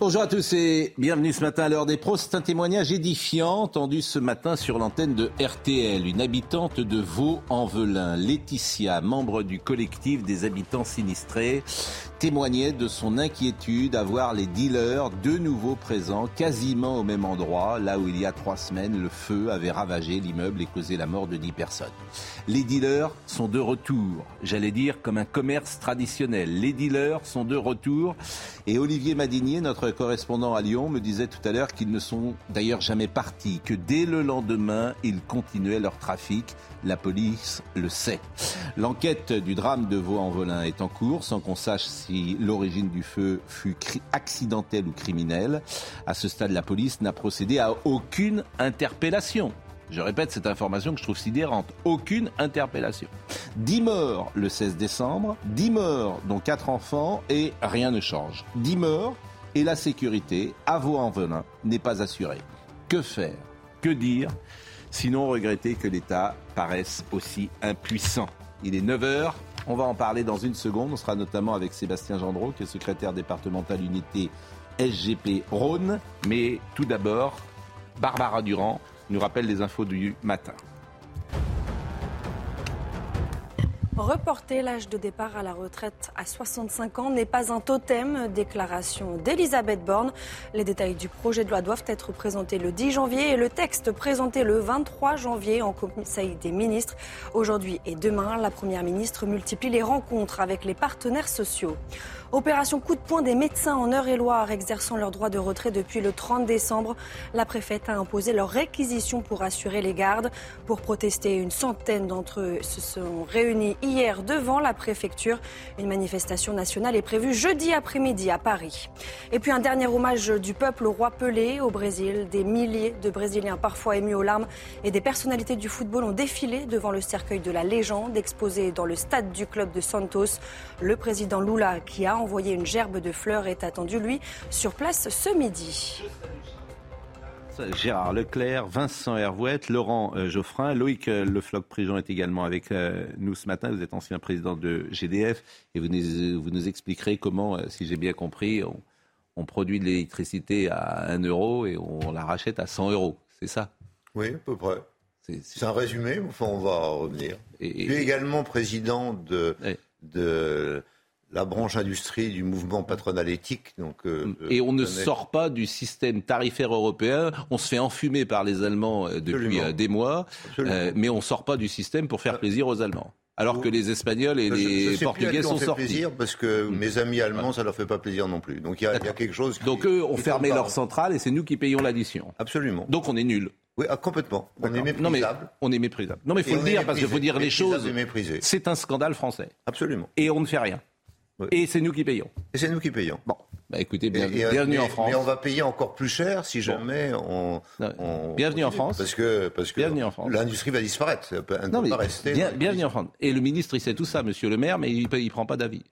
Bonjour à tous et bienvenue ce matin à l'heure des pros. C'est un témoignage édifiant entendu ce matin sur l'antenne de RTL. Une habitante de Vaux-en-Velin, Laetitia, membre du collectif des habitants sinistrés, témoignait de son inquiétude à voir les dealers de nouveau présents quasiment au même endroit, là où il y a trois semaines le feu avait ravagé l'immeuble et causé la mort de dix personnes. Les dealers sont de retour, j'allais dire comme un commerce traditionnel. Les dealers sont de retour et Olivier Madinier, notre correspondant à Lyon, me disait tout à l'heure qu'ils ne sont d'ailleurs jamais partis, que dès le lendemain, ils continuaient leur trafic. La police le sait. L'enquête du drame de Vaux-en-Velin est en cours sans qu'on sache si l'origine du feu fut accidentelle ou criminelle. À ce stade, la police n'a procédé à aucune interpellation. Je répète cette information que je trouve sidérante. Aucune interpellation. 10 morts le 16 décembre, 10 morts dont 4 enfants et rien ne change. 10 morts et la sécurité à Vaux-en-Velin n'est pas assurée. Que faire? Que dire? Sinon regretter que l'État paraisse aussi impuissant. Il est 9h, on va en parler dans une seconde. On sera notamment avec Sébastien Gendreau, qui est secrétaire départemental unité SGP Rhône. Mais tout d'abord, Barbara Durand nous rappelle les infos du matin. Reporter l'âge de départ à la retraite à 65 ans n'est pas un totem, déclaration d'Elisabeth Borne. Les détails du projet de loi doivent être présentés le 10 janvier et le texte présenté le 23 janvier en Conseil des ministres. Aujourd'hui et demain, la Première ministre multiplie les rencontres avec les partenaires sociaux. Opération coup de poing des médecins en Eure-et-Loire exerçant leur droit de retrait depuis le 30 décembre. La préfète a imposé leur réquisition pour assurer les gardes. Pour protester, une centaine d'entre eux se sont réunis hier devant la préfecture. Une manifestation nationale est prévue jeudi après-midi à Paris. Et puis un dernier hommage du peuple au roi Pelé au Brésil. Des milliers de Brésiliens parfois émus aux larmes et des personnalités du football ont défilé devant le cercueil de la légende exposé dans le stade du club de Santos. Le président Lula, qui a envoyé une gerbe de fleurs, est attendu, lui, sur place ce midi. Gérard Leclerc, Vincent Hervouette, Laurent euh, Geoffrin, Loïc euh, Le Floch-Prigent est également avec euh, nous ce matin. Vous êtes ancien président de GDF et vous nous, vous nous expliquerez comment, si j'ai bien compris, on, on produit de l'électricité à 1 euro et on la rachète à 100 euros. C'est ça? Oui, à peu près. C'est- un résumé, mais enfin, on va revenir. et- es également président de, Ouais. de la branche industrie du mouvement patronal éthique. Donc, euh, Et on ne je sort pas du système tarifaire européen. On se fait enfumer par les Allemands euh, depuis Absolument. euh, des mois, euh, mais on sort pas du système pour faire plaisir aux Allemands. Alors que les Espagnols et Je- je les plus à Portugais sont fait sortis. plaisir parce que mes amis allemands, ça leur fait pas plaisir non plus. Donc il y, a- y quelque chose. Qui, Donc eux ont fermé leur centrale et c'est nous qui payons l'addition. Absolument. Donc on est nuls. Oui, ah, complètement. On est Non mais méprisable. on est méprisable. Non mais Et faut le dire parce qu'il faut dire les Méprisable choses. C'est un scandale français Absolument. et on ne fait rien. Oui. Et c'est nous qui payons. Et c'est nous qui payons. Bon, bah écoutez, Et- bienvenue, et, bienvenue mais, en France. Mais on va payer encore plus cher si jamais on, bienvenue en. France. Parce que, parce l'industrie va disparaître. Elle ne Non peut pas rester. bien- bienvenue en France. Et le ministre il sait tout ça, Monsieur le Maire, mais il ne prend pas d'avis.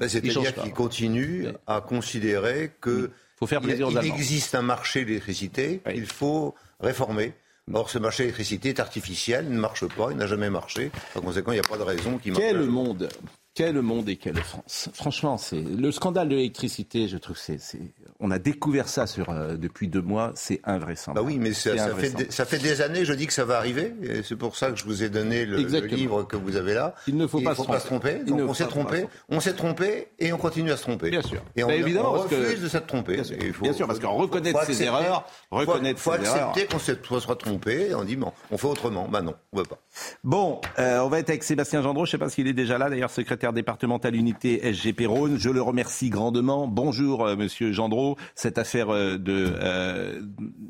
Il change C'est-à-dire qu'il continue Ouais. à considérer que faut faire il plaisir il existe un marché de l'électricité qu'il faut réformer. Or, ce marché de l'électricité est artificiel, il ne marche pas, il n'a jamais marché. Par conséquent, il n'y a pas de raison qu'il marche. Quel monde quel monde et quelle France Franchement, c'est le scandale de l'électricité. Je trouve c'est, c'est- on a découvert ça sur euh, depuis deux mois. C'est invraisemblable. Bah oui, mais ça, fait, ça fait des années, je dis que ça va arriver, et c'est pour ça que je vous ai donné le, livre que vous avez là. Il ne faut Il pas faut se pas se tromper. tromper. Il ne Donc on faut s'est pas se trompé, tromper. on s'est trompé et on continue à se tromper. Bien sûr. Et on, Bah, évidemment, on parce que- refuse de s'être trompé. Bien sûr. Et il faut- Bien sûr, parce qu'en faut- reconnaître faut ses erreurs, faut- reconnaître faut ses erreurs. accepter qu'on qu'on soit trompé, et on dit bon, on fait autrement. Bah non, on veut pas. Bon, euh, on va être avec Sébastien Gendreau. Je ne sais pas s'il est déjà là. D'ailleurs, secrétaire départemental unité SGP Rhône. Je le remercie grandement. Bonjour, euh, Monsieur Gendreau. Cette affaire euh, de euh,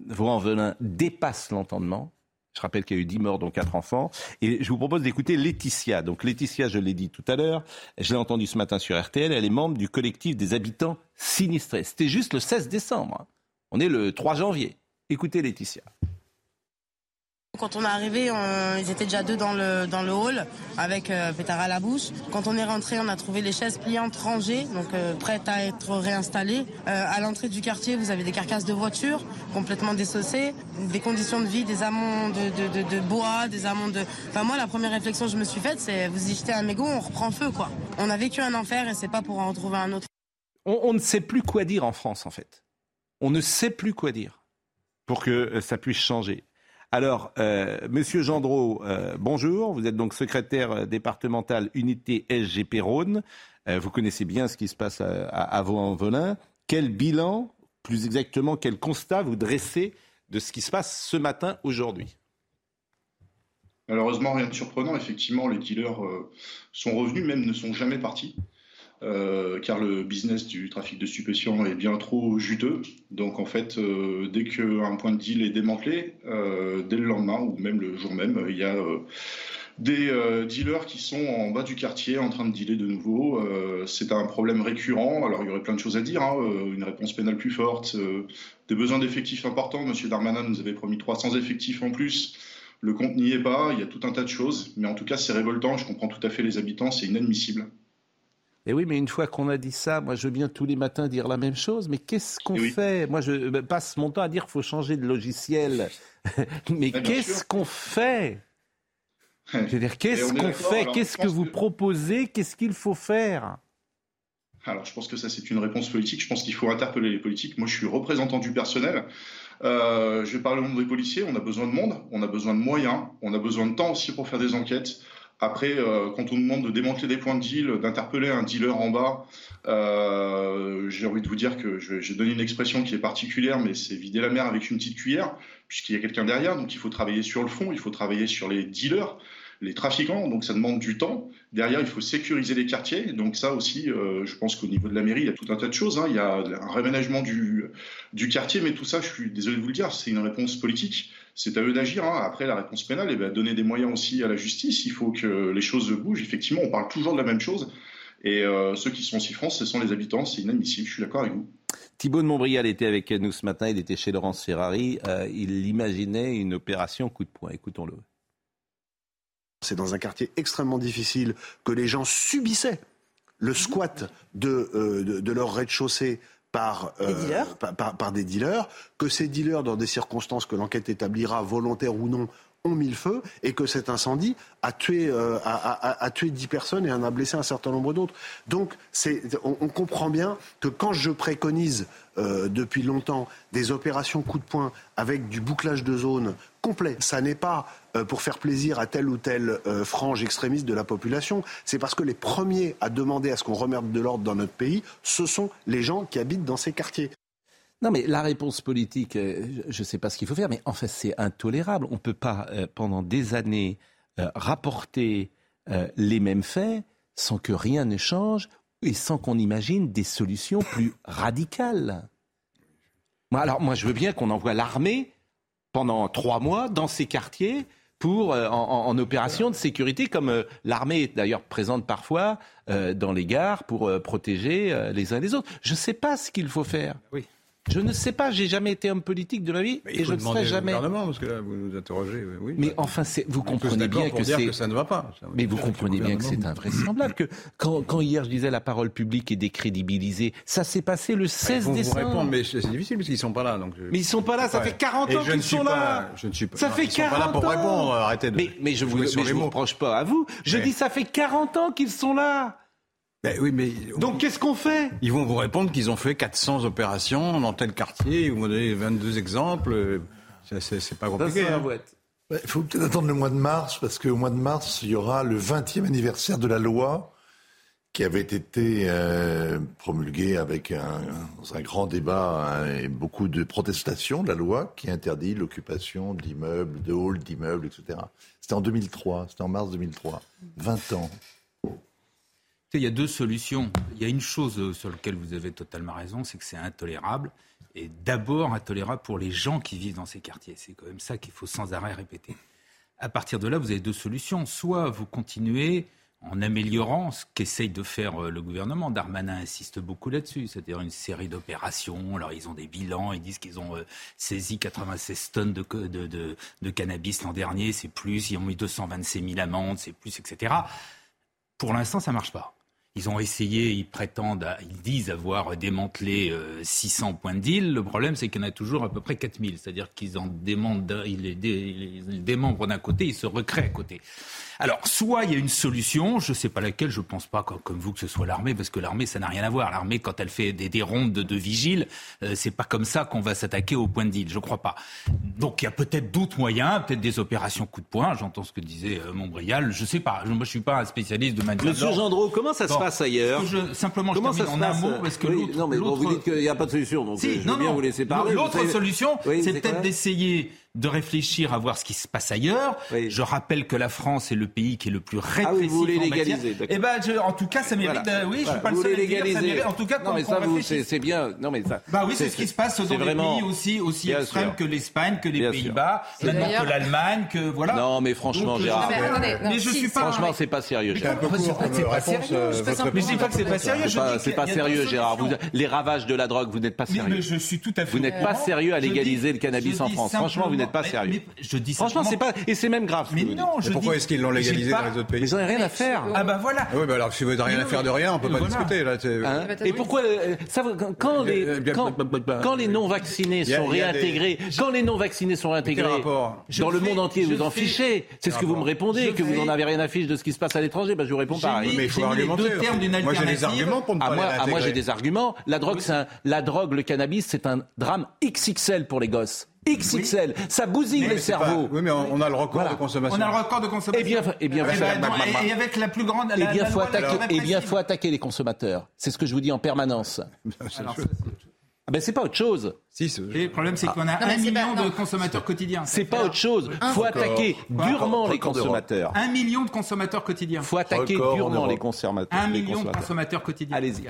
Vaux-en-Velin dépasse l'entendement. Je rappelle qu'il y a eu 10 morts, dont 4 enfants. Et je vous propose d'écouter Laetitia. Donc Laetitia, je l'ai dit tout à l'heure, je l'ai entendu ce matin sur RTL, elle est membre du collectif des habitants sinistrés. C'était juste le 16 décembre. On est le 3 janvier. Écoutez Laetitia. Quand on est arrivé, ils étaient déjà deux dans le, dans le hall avec euh, à la bouche. Quand on est rentré, on a trouvé les chaises pliantes rangées, donc euh, prêtes à être réinstallées. Euh, à l'entrée du quartier, vous avez des carcasses de voitures complètement dessaucées, des conditions de vie, des amants de, bois, des amants de... Enfin moi, la première réflexion que je me suis faite, c'est vous y jetez un mégot, on reprend feu, quoi. On a vécu un enfer et c'est pas pour en retrouver un autre. On, on ne sait plus quoi dire en France, en fait. On ne sait plus quoi dire pour que ça puisse changer. Alors, euh, Monsieur Gendreau, euh, bonjour. Vous êtes donc secrétaire euh, départemental unité SGP Rhône. vous connaissez bien ce qui se passe à, à Vaux-en-Velin. Quel bilan, plus exactement, quel constat vous dressez de ce qui se passe ce matin, aujourd'hui? Malheureusement, rien de surprenant. Effectivement, les dealers sont revenus, même ne sont jamais partis. Euh, car le business du trafic de stupéfiants est bien trop juteux. Donc en fait, euh, dès qu'un point de deal est démantelé, euh, dès le lendemain ou même le jour même, il y a des dealers qui sont en bas du quartier en train de dealer de nouveau. c'est un problème récurrent. Alors il y aurait plein de choses à dire, hein. une réponse pénale plus forte, des besoins d'effectifs importants. Monsieur Darmanin nous avait promis 300 effectifs en plus. Le compte n'y est pas, il y a tout un tas de choses, mais en tout cas c'est révoltant, je comprends tout à fait les habitants, c'est inadmissible. Et oui, mais une fois qu'on a dit ça, moi je bien tous les matins dire la même chose, mais qu'est-ce qu'on fait? Moi je ben, passe mon temps à dire qu'il faut changer de logiciel. mais qu'est-ce qu'on fait? Je veux dire, qu'est-ce qu'on fait? Qu'est-ce que vous proposez? Qu'est-ce qu'il faut faire? Alors, je pense que ça, c'est une réponse politique. Je pense qu'il faut interpeller les politiques. Moi, je suis représentant du personnel. Euh, je vais parler au nom des policiers. On a besoin de monde, on a besoin de moyens, on a besoin de temps aussi pour faire des enquêtes. Après, euh, quand on demande de démanteler des points de deal, d'interpeller un dealer en bas, euh, j'ai envie de vous dire que j'ai donné une expression qui est particulière, mais c'est vider la mer avec une petite cuillère, puisqu'il y a quelqu'un derrière. Donc il faut travailler sur le fond, il faut travailler sur les dealers les trafiquants, donc ça demande du temps. Derrière, il faut sécuriser les quartiers. Donc ça aussi, euh, je pense qu'au niveau de la mairie, il y a tout un tas de choses. Hein. Il y a un réménagement du quartier, mais tout ça, je suis désolé de vous le dire, c'est une réponse politique. C'est à eux d'agir. Hein. Après, la réponse pénale, et eh ben, donner des moyens aussi à la justice. Il faut que les choses bougent. Effectivement, on parle toujours de la même chose. Et euh, ceux qui sont en souffrance, ce sont les habitants. C'est inadmissible. Je suis d'accord avec vous. Thibault de Montbrial était avec nous ce matin. Il était chez Laurence Ferrari. Euh, il imaginait une opération coup de poing. Écoutons-le. C'est dans un quartier extrêmement difficile que les gens subissaient le squat de, euh, de, leur rez-de-chaussée par, euh, par, par, des dealers, que ces dealers, dans des circonstances que l'enquête établira, volontaires ou non, ont mis le feu et que cet incendie a tué, euh, a, a, tué 10 personnes et en a blessé un certain nombre d'autres. Donc on, on, comprend bien que quand je préconise euh, depuis longtemps des opérations coup de poing avec du bouclage de zone complet, ça n'est pas euh, pour faire plaisir à telle ou telle frange extrémiste de la population, c'est parce que les premiers à demander à ce qu'on remette de l'ordre dans notre pays, ce sont les gens qui habitent dans ces quartiers. Non, mais la réponse politique, euh, je ne sais pas ce qu'il faut faire, mais en fait, c'est intolérable. On ne peut pas, euh, pendant des années, euh, rapporter les mêmes faits sans que rien ne change et sans qu'on imagine des solutions plus radicales. alors, moi, je veux bien qu'on envoie l'armée pendant trois mois dans ces quartiers pour, en, opération de sécurité, comme l'armée est d'ailleurs présente parfois dans les gares pour protéger les uns les autres. Je ne sais pas ce qu'il faut faire. Je ne sais pas, j'ai jamais été homme politique de ma vie et je ne serai jamais. gouvernement parce que là vous nous interrogez. Oui, mais enfin, vous comprenez bien que c'est. ça ne va pas. mais vous comprenez bien que c'est invraisemblable que quand, quand, hier je disais la parole publique est décrédibilisée, ça s'est passé le 16 décembre. Vous répondre, mais c'est difficile parce qu'ils sont pas là. Donc Mais ils sont pas là, ça fait 40 ans qu'ils sont là. Je ne suis pas. Ça fait 40 ans. Sont pas là pour répondre. Arrêtez de. Mais, mais je vous, mais je vous reproche pas à vous. Je dis ça fait 40 ans qu'ils sont là. Ben oui, mais Donc qu'est-ce qu'on fait? Ils vont vous répondre qu'ils ont fait 400 opérations dans tel quartier, ils vont donner 22 exemples. C'est pas compliqué. Hein. Il faut peut-être attendre le mois de mars, parce qu'au mois de mars, il y aura le 20e anniversaire de la loi qui avait été euh, promulguée avec un, un, grand débat hein, et beaucoup de protestations de la loi qui interdit l'occupation d'immeubles, de halls d'immeubles, etc. C'était en 2003, c'était en mars 2003. 20 ans. Il y a deux solutions. Il y a une chose sur laquelle vous avez totalement raison, c'est que c'est intolérable. Et d'abord intolérable pour les gens qui vivent dans ces quartiers. C'est quand même ça qu'il faut sans arrêt répéter. À partir de là, vous avez deux solutions. Soit vous continuez en améliorant ce qu'essaye de faire euh, le gouvernement. Darmanin insiste beaucoup là-dessus, c'est-à-dire une série d'opérations. Alors ils ont des bilans, ils disent qu'ils ont euh, saisi 96 tonnes de, de, cannabis l'an dernier, c'est plus, ils ont mis 226 000 amendes, c'est plus, etc. Pour l'instant, ça marche pas. Ils ont essayé, ils prétendent, ils disent avoir démantelé 600 euh, points de deal. Le problème, c'est qu'il y en a toujours à peu près 4000. C'est-à-dire qu'ils en démembrent, ils les démembrent d'un côté, ils se recréent à côté. Alors, soit il y a une solution, je ne sais pas laquelle, je ne pense pas comme, vous que ce soit l'armée, parce que l'armée, ça n'a rien à voir. L'armée, quand elle fait des, rondes de, vigile, euh, c'est pas comme ça qu'on va s'attaquer au point de deal, je crois pas. Donc il y a peut-être d'autres moyens, peut-être des opérations coup de poing, j'entends ce que disait euh, Montbrial, je sais pas, moi je suis pas un spécialiste de maintien Monsieur Gendreau, comment ça se passe ailleurs je, Simplement, comment je ça en un mot, parce que Non, mais vous dites qu'il n'y a pas de solution, donc si, je veux bien vous laisser parler. L'autre solution, c'est peut-être d'essayer de réfléchir à voir ce qui se passe ailleurs. Je rappelle que la France est le pays qui est le plus répressif. Ah oui, vous voulez légaliser. Eh ben, en tout cas, ça mérite. Oui, je suis pas le seul légaliser. En tout cas, non, mais ça, vous, c'est bien. Non, mais ça. Bah oui, c'est ce qui se passe dans des pays aussi aussi extrêmes que l'Espagne, que les Pays-Bas, que l'Allemagne, que voilà. Non, mais franchement, euh, Gérard. Mais je suis pas. Franchement, c'est pas sérieux. C'est pas sérieux. Mais je dis pas que c'est pas sérieux. C'est pas sérieux, Gérard. Les ravages de la drogue, vous n'êtes pas sérieux. je suis tout à fait. Vous n'êtes pas sérieux à légaliser le cannabis en France. Franchement, vous n'êtes pas sérieux. Je dis Franchement, c'est pas et c'est même grave. Mais non, je pourquoi est-ce qu'ils l'ont légalisé dans les autres pays ils n'ont rien à faire. Ah bah voilà. Oui, bah alors si vous n'avez rien à faire de rien, on peut pas discuter là. Hein et pourquoi quand les quand les non vaccinés sont réintégrés, quand les non vaccinés sont réintégrés dans le monde entier, vous en fichez. C'est ce que vous me répondez, que vous n'en avez rien à fiche de ce qui se passe à l'étranger. Bah je vous réponds pareil. Mais il faut argumenter. Moi j'ai des arguments pour ne pas ah, Moi j'ai des arguments. La drogue, la drogue, le cannabis, c'est un drame XXL pour les gosses. XXL, ça bousille les cerveaux. Oui, mais on, a le record de consommation. On a le record de consommation. Eh bien, eh bien, et, et, avec la plus grande. Eh bien, faut attaquer. Eh bien, faut attaquer les consommateurs. C'est ce que je vous dis en permanence. Alors, ça, ah ben c'est pas autre chose. Si, le problème c'est qu'on a un million de consommateurs quotidiens. C'est pas autre chose. Faut attaquer durement les consommateurs. Un million de consommateurs quotidiens. Faut attaquer durement les consommateurs. Un million de consommateurs quotidiens. Allez-y.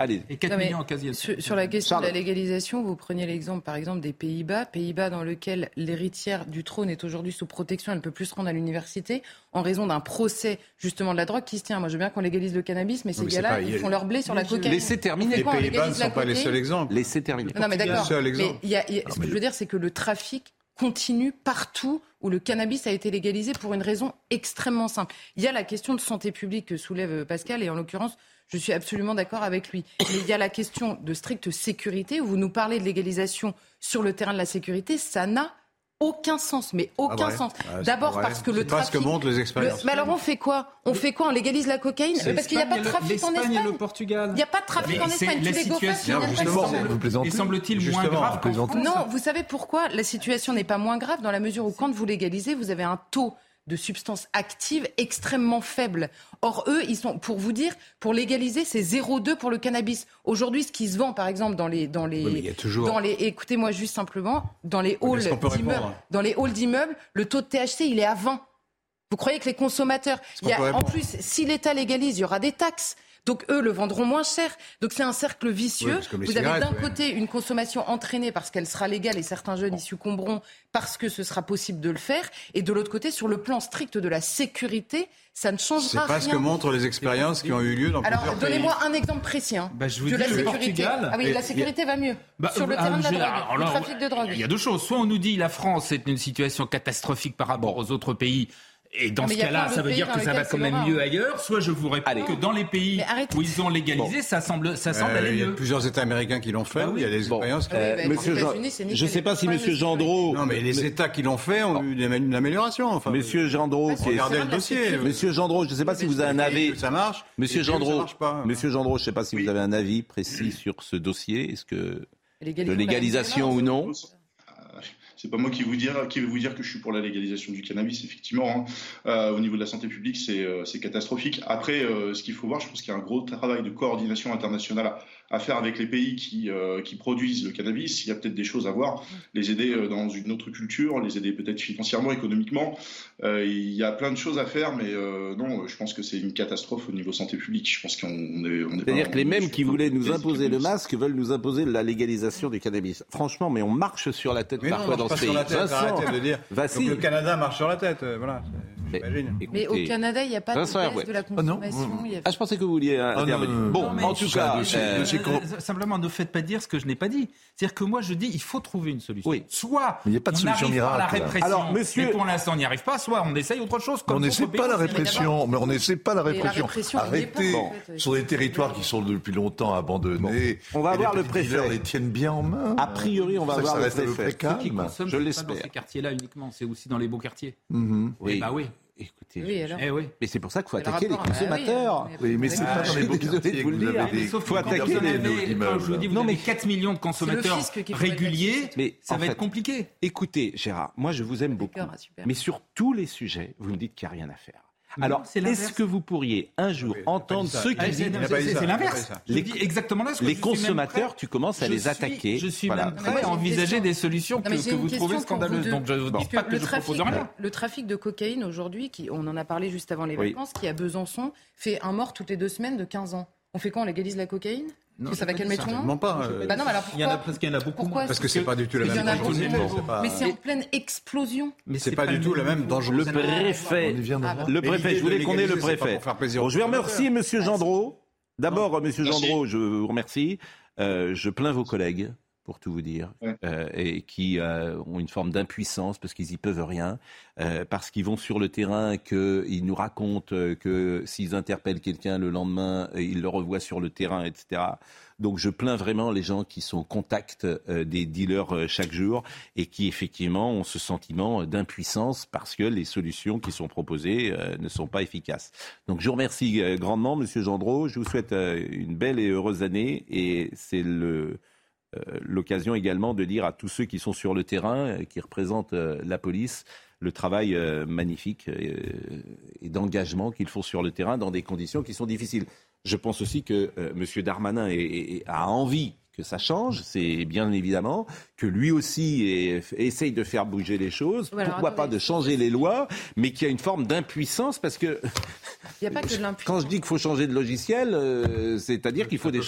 Allez. Et 4 millions en sur, sur, la question de la légalisation, vous preniez l'exemple par exemple des Pays-Bas, Pays-Bas dans lequel l'héritière du trône est aujourd'hui sous protection, elle ne peut plus se rendre à l'université en raison d'un procès justement de la drogue qui se tient. Moi je veux bien qu'on légalise le cannabis, mais ces gars-là, ils font leur blé sur la cocaïne. Laissez terminer. Les Pays-Bas ne sont pas les seuls exemples. Laissez terminer. Non mais d'accord. Ce que je veux dire, c'est que le trafic continue partout où le cannabis a été légalisé pour une raison extrêmement simple. Il y a la question de santé publique que soulève Pascal et en l'occurrence je suis absolument d'accord avec lui. Mais il y a la question de stricte sécurité. Vous nous parlez de légalisation sur le terrain de la sécurité. Ça n'a aucun sens, mais aucun ah sens. Ah, D'abord parce que le trafic. ce que montrent les expériences. mais alors on fait quoi? On fait quoi? On légalise la cocaïne? Parce qu'il n'y a pas de trafic en Espagne. Et le Portugal. Il n'y a pas de trafic en Espagne. La situation, justement, vous plaisantez. semble-t-il moins grave Non, vous savez pourquoi La situation n'est pas moins grave dans la mesure où quand vous légalisez, vous avez un taux de substances actives extrêmement faibles. Or, eux, ils sont, pour vous dire, pour légaliser, c'est 0,2 pour le cannabis. Aujourd'hui, ce qui se vend, par exemple, dans les, dans les, toujours... dans les, écoutez-moi juste simplement, dans les halls d'immeubles, dans les halls d'immeubles, le taux de THC, il est à 20. Vous croyez que les consommateurs, il y a, en plus, si l'État légalise, il y aura des taxes. Donc eux le vendront moins cher. Donc c'est un cercle vicieux. Vous avez d'un côté une consommation entraînée parce qu'elle sera légale et certains jeunes y succomberont parce que ce sera possible de le faire. Et de l'autre côté, sur le plan strict de la sécurité, ça ne changera rien. C'est pas ce que montrent les expériences qui ont eu lieu dans Alors, plusieurs pays. donnez-moi un exemple précis. Hein, bah, je vous dis la sécurité. Portugal, ah oui, la sécurité va mieux. Bah, sur le terrain de la drogue, le trafic de drogue. Il y a deux choses. Soit on nous dit la France est une situation catastrophique par rapport aux autres pays. Et dans ce cas-là, ça veut dire que ça va quand même mieux ailleurs. Soit je vous réponds que dans les pays où ils ont légalisé, ça semble, ça semble aller mieux. Il y a plusieurs États américains qui l'ont fait. Ah il y a des expériences. Euh, monsieur Jean... je ne sais pas si Monsieur Gendreau. Non, mais les États qui l'ont fait ont eu une amélioration. Enfin, Monsieur Gendreau, regardez le dossier. Monsieur Gendreau, je ne sais pas si vous avez un avis. Ça marche. Monsieur Gendreau, Monsieur Gendreau, je ne sais pas si vous avez un avis précis sur ce dossier. Est-ce que de légalisation ou non C'est pas moi qui, vais vous dire que je suis pour la légalisation du cannabis, effectivement. Hein. Euh, au niveau de la santé publique, c'est euh, catastrophique. Après, ce qu'il faut voir, je pense qu'il y a un gros travail de coordination internationale à faire avec les pays qui, euh, qui produisent le cannabis. Il y a peut-être des choses à voir, les aider euh, dans une autre culture, les aider peut-être financièrement, économiquement. Euh, il y a plein de choses à faire, mais non, je pense que c'est une catastrophe au niveau santé publique. Je pense qu'on est. On est C'est-à-dire que les mêmes qui voulaient nous imposer le masque veulent nous imposer la légalisation du cannabis. Franchement, mais on marche sur la tête parfois dans ce pays. Vincent, de dire. Donc le Canada marche sur la tête. Voilà. Mais, au Canada, il n'y a pas de baisse de la ah, consommation. Ah, je pensais que vous vouliez ah, intervenir. Bon, en tout cas, simplement ne faites pas dire ce que je n'ai pas dit. C'est-à-dire que moi, je dis, il faut trouver une solution. Oui. Soit il n'y a pas de solution miracle. la répression, Alors, monsieur... mais pour l'instant, on n'y arrive pas. Soit on essaye autre chose. on n'essaie pas la répression, mais on n'essaie pas la répression. Arrêtez sur des territoires qui sont depuis longtemps abandonnés. On va avoir le préfet. les tiennent bien en main. A priori, on va avoir le préfet. Je l'espère. Dans ces quartiers-là uniquement, c'est aussi dans les beaux quartiers. Mm-hmm. Oui, bah oui. Écoutez, eh mais c'est pour ça qu'il faut attaquer les consommateurs. oui, mais c'est pas dans les beaux quartiers vous le dire. Il faut attaquer les Quand je vous dis, vous non, mais 4 millions de consommateurs réguliers, mais ça va être compliqué. Écoutez, Gérard, moi je vous aime beaucoup, mais sur tous les sujets, vous me dites qu'il n'y a rien à faire. Alors, est-ce que vous pourriez un jour entendre ceux qui disent c'est l'inverse. Les, exactement là. les consommateurs, tu commences à les attaquer. Je suis même prêt à envisager des solutions que, vous trouvez scandaleuses. Donc, je ne dis pas que je propose rien. Le trafic de cocaïne aujourd'hui, on en a parlé juste avant les vacances, qui à Besançon fait un mort toutes les deux semaines de 15 ans. On fait quoi? On légalise la cocaïne? Non, ça va calmer tout le monde pas. Bah non, alors il y en a presque il y en a beaucoup moins. Parce que c'est pas du tout la même chose. Mais c'est en pleine explosion. Mais c'est pas du tout la même danger. Le préfet, le préfet, je voulais qu'on ait le préfet. Je vais remercier Monsieur Gendreau. D'abord, Monsieur Gendreau, je vous remercie. Euh, je plains vos collègues pour tout vous dire, euh, et qui euh, ont une forme d'impuissance parce qu'ils y peuvent rien, euh, parce qu'ils vont sur le terrain, qu'ils nous racontent que s'ils interpellent quelqu'un le lendemain, ils le revoient sur le terrain, etc. Donc je plains vraiment les gens qui sont au contact des dealers chaque jour et qui effectivement ont ce sentiment d'impuissance parce que les solutions qui sont proposées ne sont pas efficaces. Donc je vous remercie grandement, Monsieur Gendreau. Je vous souhaite une belle et heureuse année et c'est le l'occasion également de dire à tous ceux qui sont sur le terrain, euh, qui représentent euh, la police, le travail magnifique et d'engagement qu'ils font sur le terrain dans des conditions qui sont difficiles. Je pense aussi que M. Darmanin a envie que ça change, c'est bien évidemment que lui aussi essaye de faire bouger les choses. Pourquoi pas de changer les lois, mais qu'il y a une forme d'impuissance parce que. Il y a pas que de Quand je dis qu'il faut changer de logiciel, euh, c'est-à-dire qu'il faut, des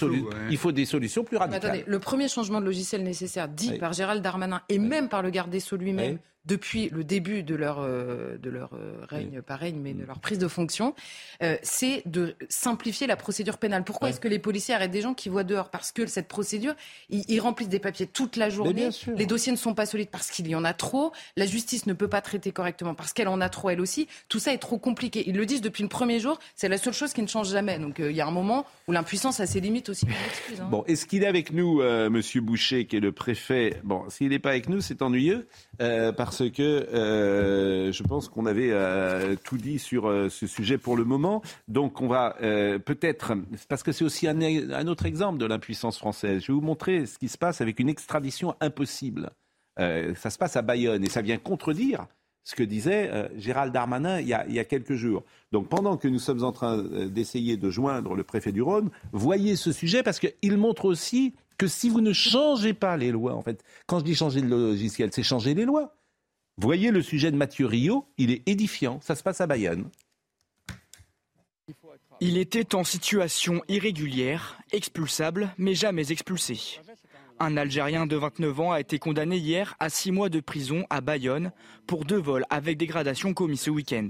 il faut des solutions plus radicales. Attendez, le premier changement de logiciel nécessaire dit par Gérald Darmanin et même par le garde des Sceaux lui-même depuis le début de leur, euh, de leur euh, règne, pas règne, mais de leur prise de fonction, euh, c'est de simplifier la procédure pénale. Pourquoi est-ce que les policiers arrêtent des gens qui voient dehors? Parce que cette procédure, ils, remplissent des papiers toute la journée, les dossiers ne sont pas solides parce qu'il y en a trop, la justice ne peut pas traiter correctement parce qu'elle en a trop elle aussi, tout ça est trop compliqué. Ils le disent depuis le premier jour, c'est la seule chose qui ne change jamais. Donc il y a un moment où l'impuissance a ses limites aussi. Hein. Bon, est-ce qu'il est avec nous, Monsieur Boucher, qui est le préfet? Bon, s'il n'est pas avec nous, c'est ennuyeux parce parce que euh, je pense qu'on avait euh, tout dit sur euh, ce sujet pour le moment. Donc on va peut-être, parce que c'est aussi un, autre exemple de l'impuissance française, je vais vous montrer ce qui se passe avec une extradition impossible. ça se passe à Bayonne et ça vient contredire ce que disait Gérald Darmanin il y, a, quelques jours. Donc pendant que nous sommes en train d'essayer de joindre le préfet du Rhône, voyez ce sujet parce qu'il montre aussi que si vous ne changez pas les lois, en fait, quand je dis changer le logiciel, c'est changer les lois. Voyez le sujet de Mathieu Rio, il est édifiant, ça se passe à Bayonne. Il était en situation irrégulière, expulsable, mais jamais expulsé. Un Algérien de 29 ans a été condamné hier à six mois de prison à Bayonne pour deux vols avec dégradation commis ce week-end.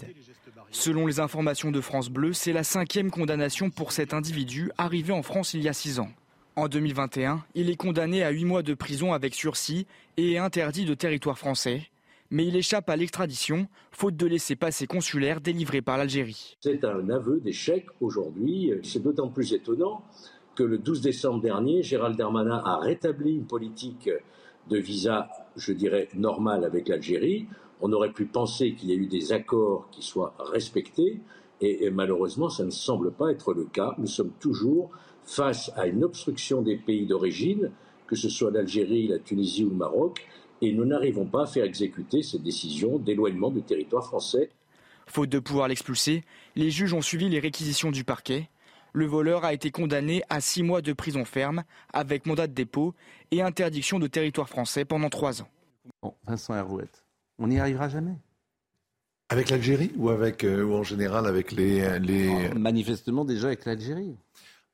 Selon les informations de France Bleu, c'est la cinquième condamnation pour cet individu arrivé en France il y a six ans. En 2021, il est condamné à huit mois de prison avec sursis et est interdit de territoire français mais il échappe à l'extradition, faute de laisser passer consulaire délivré par l'Algérie. C'est un aveu d'échec aujourd'hui. C'est d'autant plus étonnant que le 12 décembre dernier, Gérald Darmanin a rétabli une politique de visa, je dirais, normale avec l'Algérie. On aurait pu penser qu'il y a eu des accords qui soient respectés, et, malheureusement, ça ne semble pas être le cas. Nous sommes toujours face à une obstruction des pays d'origine, que ce soit l'Algérie, la Tunisie ou le Maroc, et nous n'arrivons pas à faire exécuter cette décision d'éloignement du territoire français. Faute de pouvoir l'expulser, les juges ont suivi les réquisitions du parquet. Le voleur a été condamné à six mois de prison ferme avec mandat de dépôt et interdiction de territoire français pendant trois ans. Vincent Herouette, on n'y arrivera jamais. Avec l'Algérie ou avec euh, ou en général avec les, les... manifestement déjà avec l'Algérie.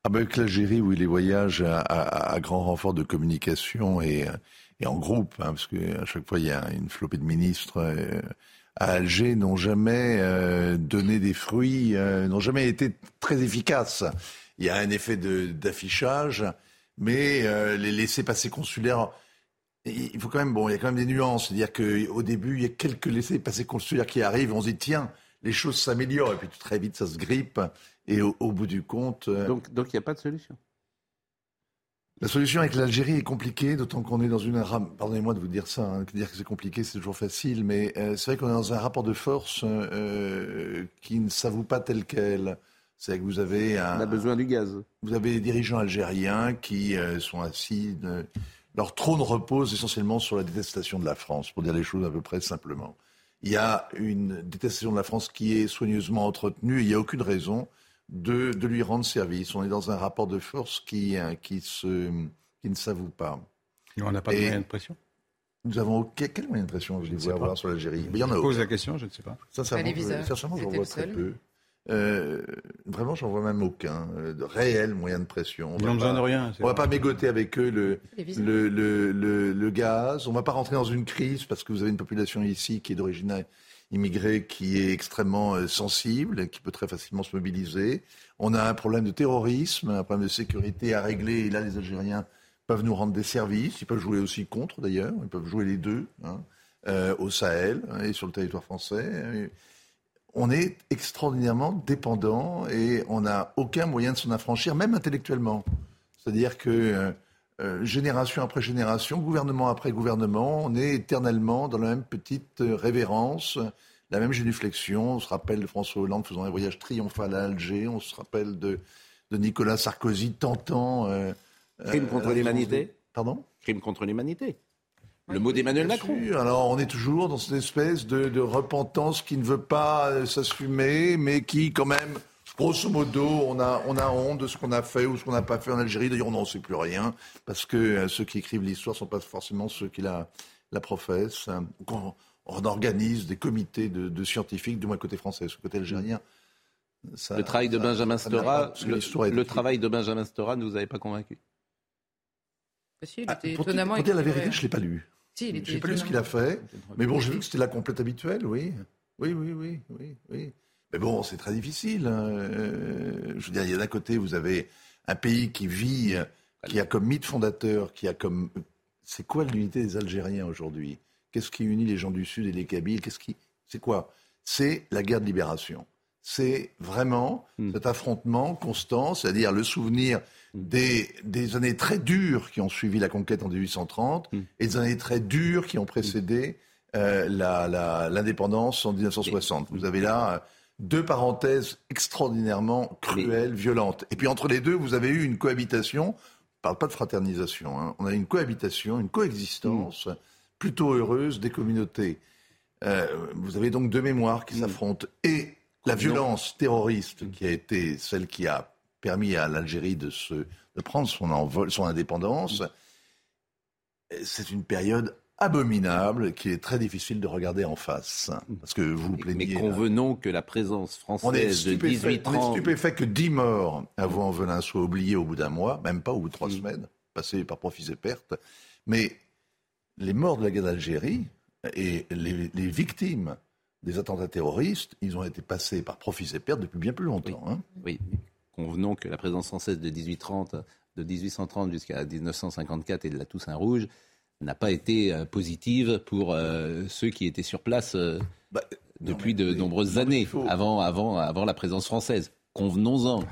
Ah ben avec l'Algérie, oui, les voyages à, grand renfort de communication et, et en groupe, hein, parce qu'à chaque fois il y a une flopée de ministres euh, à Alger n'ont jamais euh, donné des fruits, n'ont jamais été très efficaces. Il y a un effet d'affichage, mais les laissés-passer consulaires il faut quand même, bon, il y a quand même des nuances. C'est-à-dire qu'au début, il y a quelques laissés-passer consulaires qui arrivent, on se dit, tiens, les choses s'améliorent, et puis très vite, ça se grippe, et au, bout du compte. Euh, donc, donc il n'y a pas de solution. La solution avec l'Algérie est compliquée, d'autant qu'on est dans une. Pardonnez-moi de vous dire ça, hein, dire que c'est compliqué, c'est toujours facile, mais euh, c'est vrai qu'on est dans un rapport de force euh, qui ne s'avoue pas tel quel. C'est que vous avez un. On a besoin du gaz. Vous avez des dirigeants algériens qui sont assis leur trône repose essentiellement sur la détestation de la France, pour dire les choses à peu près simplement. Il y a une détestation de la France qui est soigneusement entretenue et il n'y a aucune raison de, de, lui rendre service. On est dans un rapport de force qui, hein, qui, se, qui ne s'avoue pas. Et on n'a pas de moyen de pression nous avons quel, moyen de pression je, je avoir sur l'Algérie? Il y en a. Je pose la question, je ne sais pas. Ça, ça, sincèrement, j'en vois très peu. Euh, vraiment, j'en vois même aucun euh, de réel moyen de pression. Ils n'ont besoin de rien. On va pas mégoter avec eux le, le, le, le, gaz. On va pas rentrer dans une crise parce que vous avez une population ici qui est d'origine immigrée qui est extrêmement euh, sensible, qui peut très facilement se mobiliser. On a un problème de terrorisme, un problème de sécurité à régler. Et là, les Algériens peuvent nous rendre des services. Ils peuvent jouer aussi contre, d'ailleurs. Ils peuvent jouer les deux hein, euh, au Sahel hein, et sur le territoire français on est extraordinairement dépendant et on n'a aucun moyen de s'en affranchir, même intellectuellement. C'est-à-dire que euh, euh, génération après génération, gouvernement après gouvernement, on est éternellement dans la même petite euh, révérence, la même génuflexion. On se rappelle de François Hollande faisant un voyage triomphal à Alger, on se rappelle de, Nicolas Sarkozy tentant... Crime contre l'humanité Pardon? Crime contre l'humanité. Le mot d'Emmanuel Macron. Alors on est toujours dans cette espèce de, repentance qui ne veut pas euh, s'assumer, mais qui quand même, grosso modo, on a, on a honte de ce qu'on a fait ou ce qu'on n'a pas fait en Algérie. D'ailleurs, on n'en sait plus rien, parce que euh, ceux qui écrivent l'histoire ne sont pas forcément ceux qui la, la professent. On, on organise des comités de, scientifiques, du moins côté français, ce côté algérien. le travail de Benjamin Stora, le, travail de Benjamin Stora ne vous avait pas convaincu? Bah ah, pour, dire la vérité, je ne l'ai pas lu. Je n'ai pas lu ce qu'il a fait. Mais bon, j'ai vu que c'était la complète habituelle, oui. Oui, oui, oui, oui, oui. Mais bon, c'est très difficile. Hein. Euh, je veux dire, il y a d'un côté, vous avez un pays qui vit, qui a comme mythe fondateur, qui a comme. C'est quoi l'unité des Algériens aujourd'hui? Qu'est-ce qui unit les gens du Sud et les Kabyles? Qu'est-ce qui. C'est quoi? C'est la guerre de libération. C'est vraiment hmm. cet affrontement constant, c'est-à-dire le souvenir des, des, années très dures qui ont suivi la conquête en 1830 mm. et des années très dures qui ont précédé euh, l'indépendance en 1960. Vous avez là deux parenthèses extraordinairement cruelles, violentes. Et puis entre les deux, vous avez eu une cohabitation, on ne parle pas de fraternisation, hein, on a une cohabitation, une coexistence mm. plutôt heureuse des communautés. Euh, vous avez donc deux mémoires qui mm. s'affrontent. Et la violence terroriste qui a été celle qui a permis à l'Algérie de, se, de prendre son, envol, son indépendance. C'est une période abominable qui est très difficile de regarder en face. Parce que vous plaignez. Mais convenons que la présence française de 18 ans. On est stupéfait que 10 morts à Vaux-en-Velin soient oubliés au bout d'un mois, même pas au bout de trois mm. semaines, passés par profits et pertes. Mais les morts de la guerre d'Algérie et les, les, victimes des attentats terroristes, ils ont été passés par profits et pertes depuis bien plus longtemps. Hein. oui convenons que la présence française de 1830, de 1830 jusqu'à 1954 et de la Toussaint Rouge n'a pas été euh, positive pour euh, ceux qui étaient sur place euh, bah, depuis de nombreuses années, avant, avant, avant la présence française. Convenons-en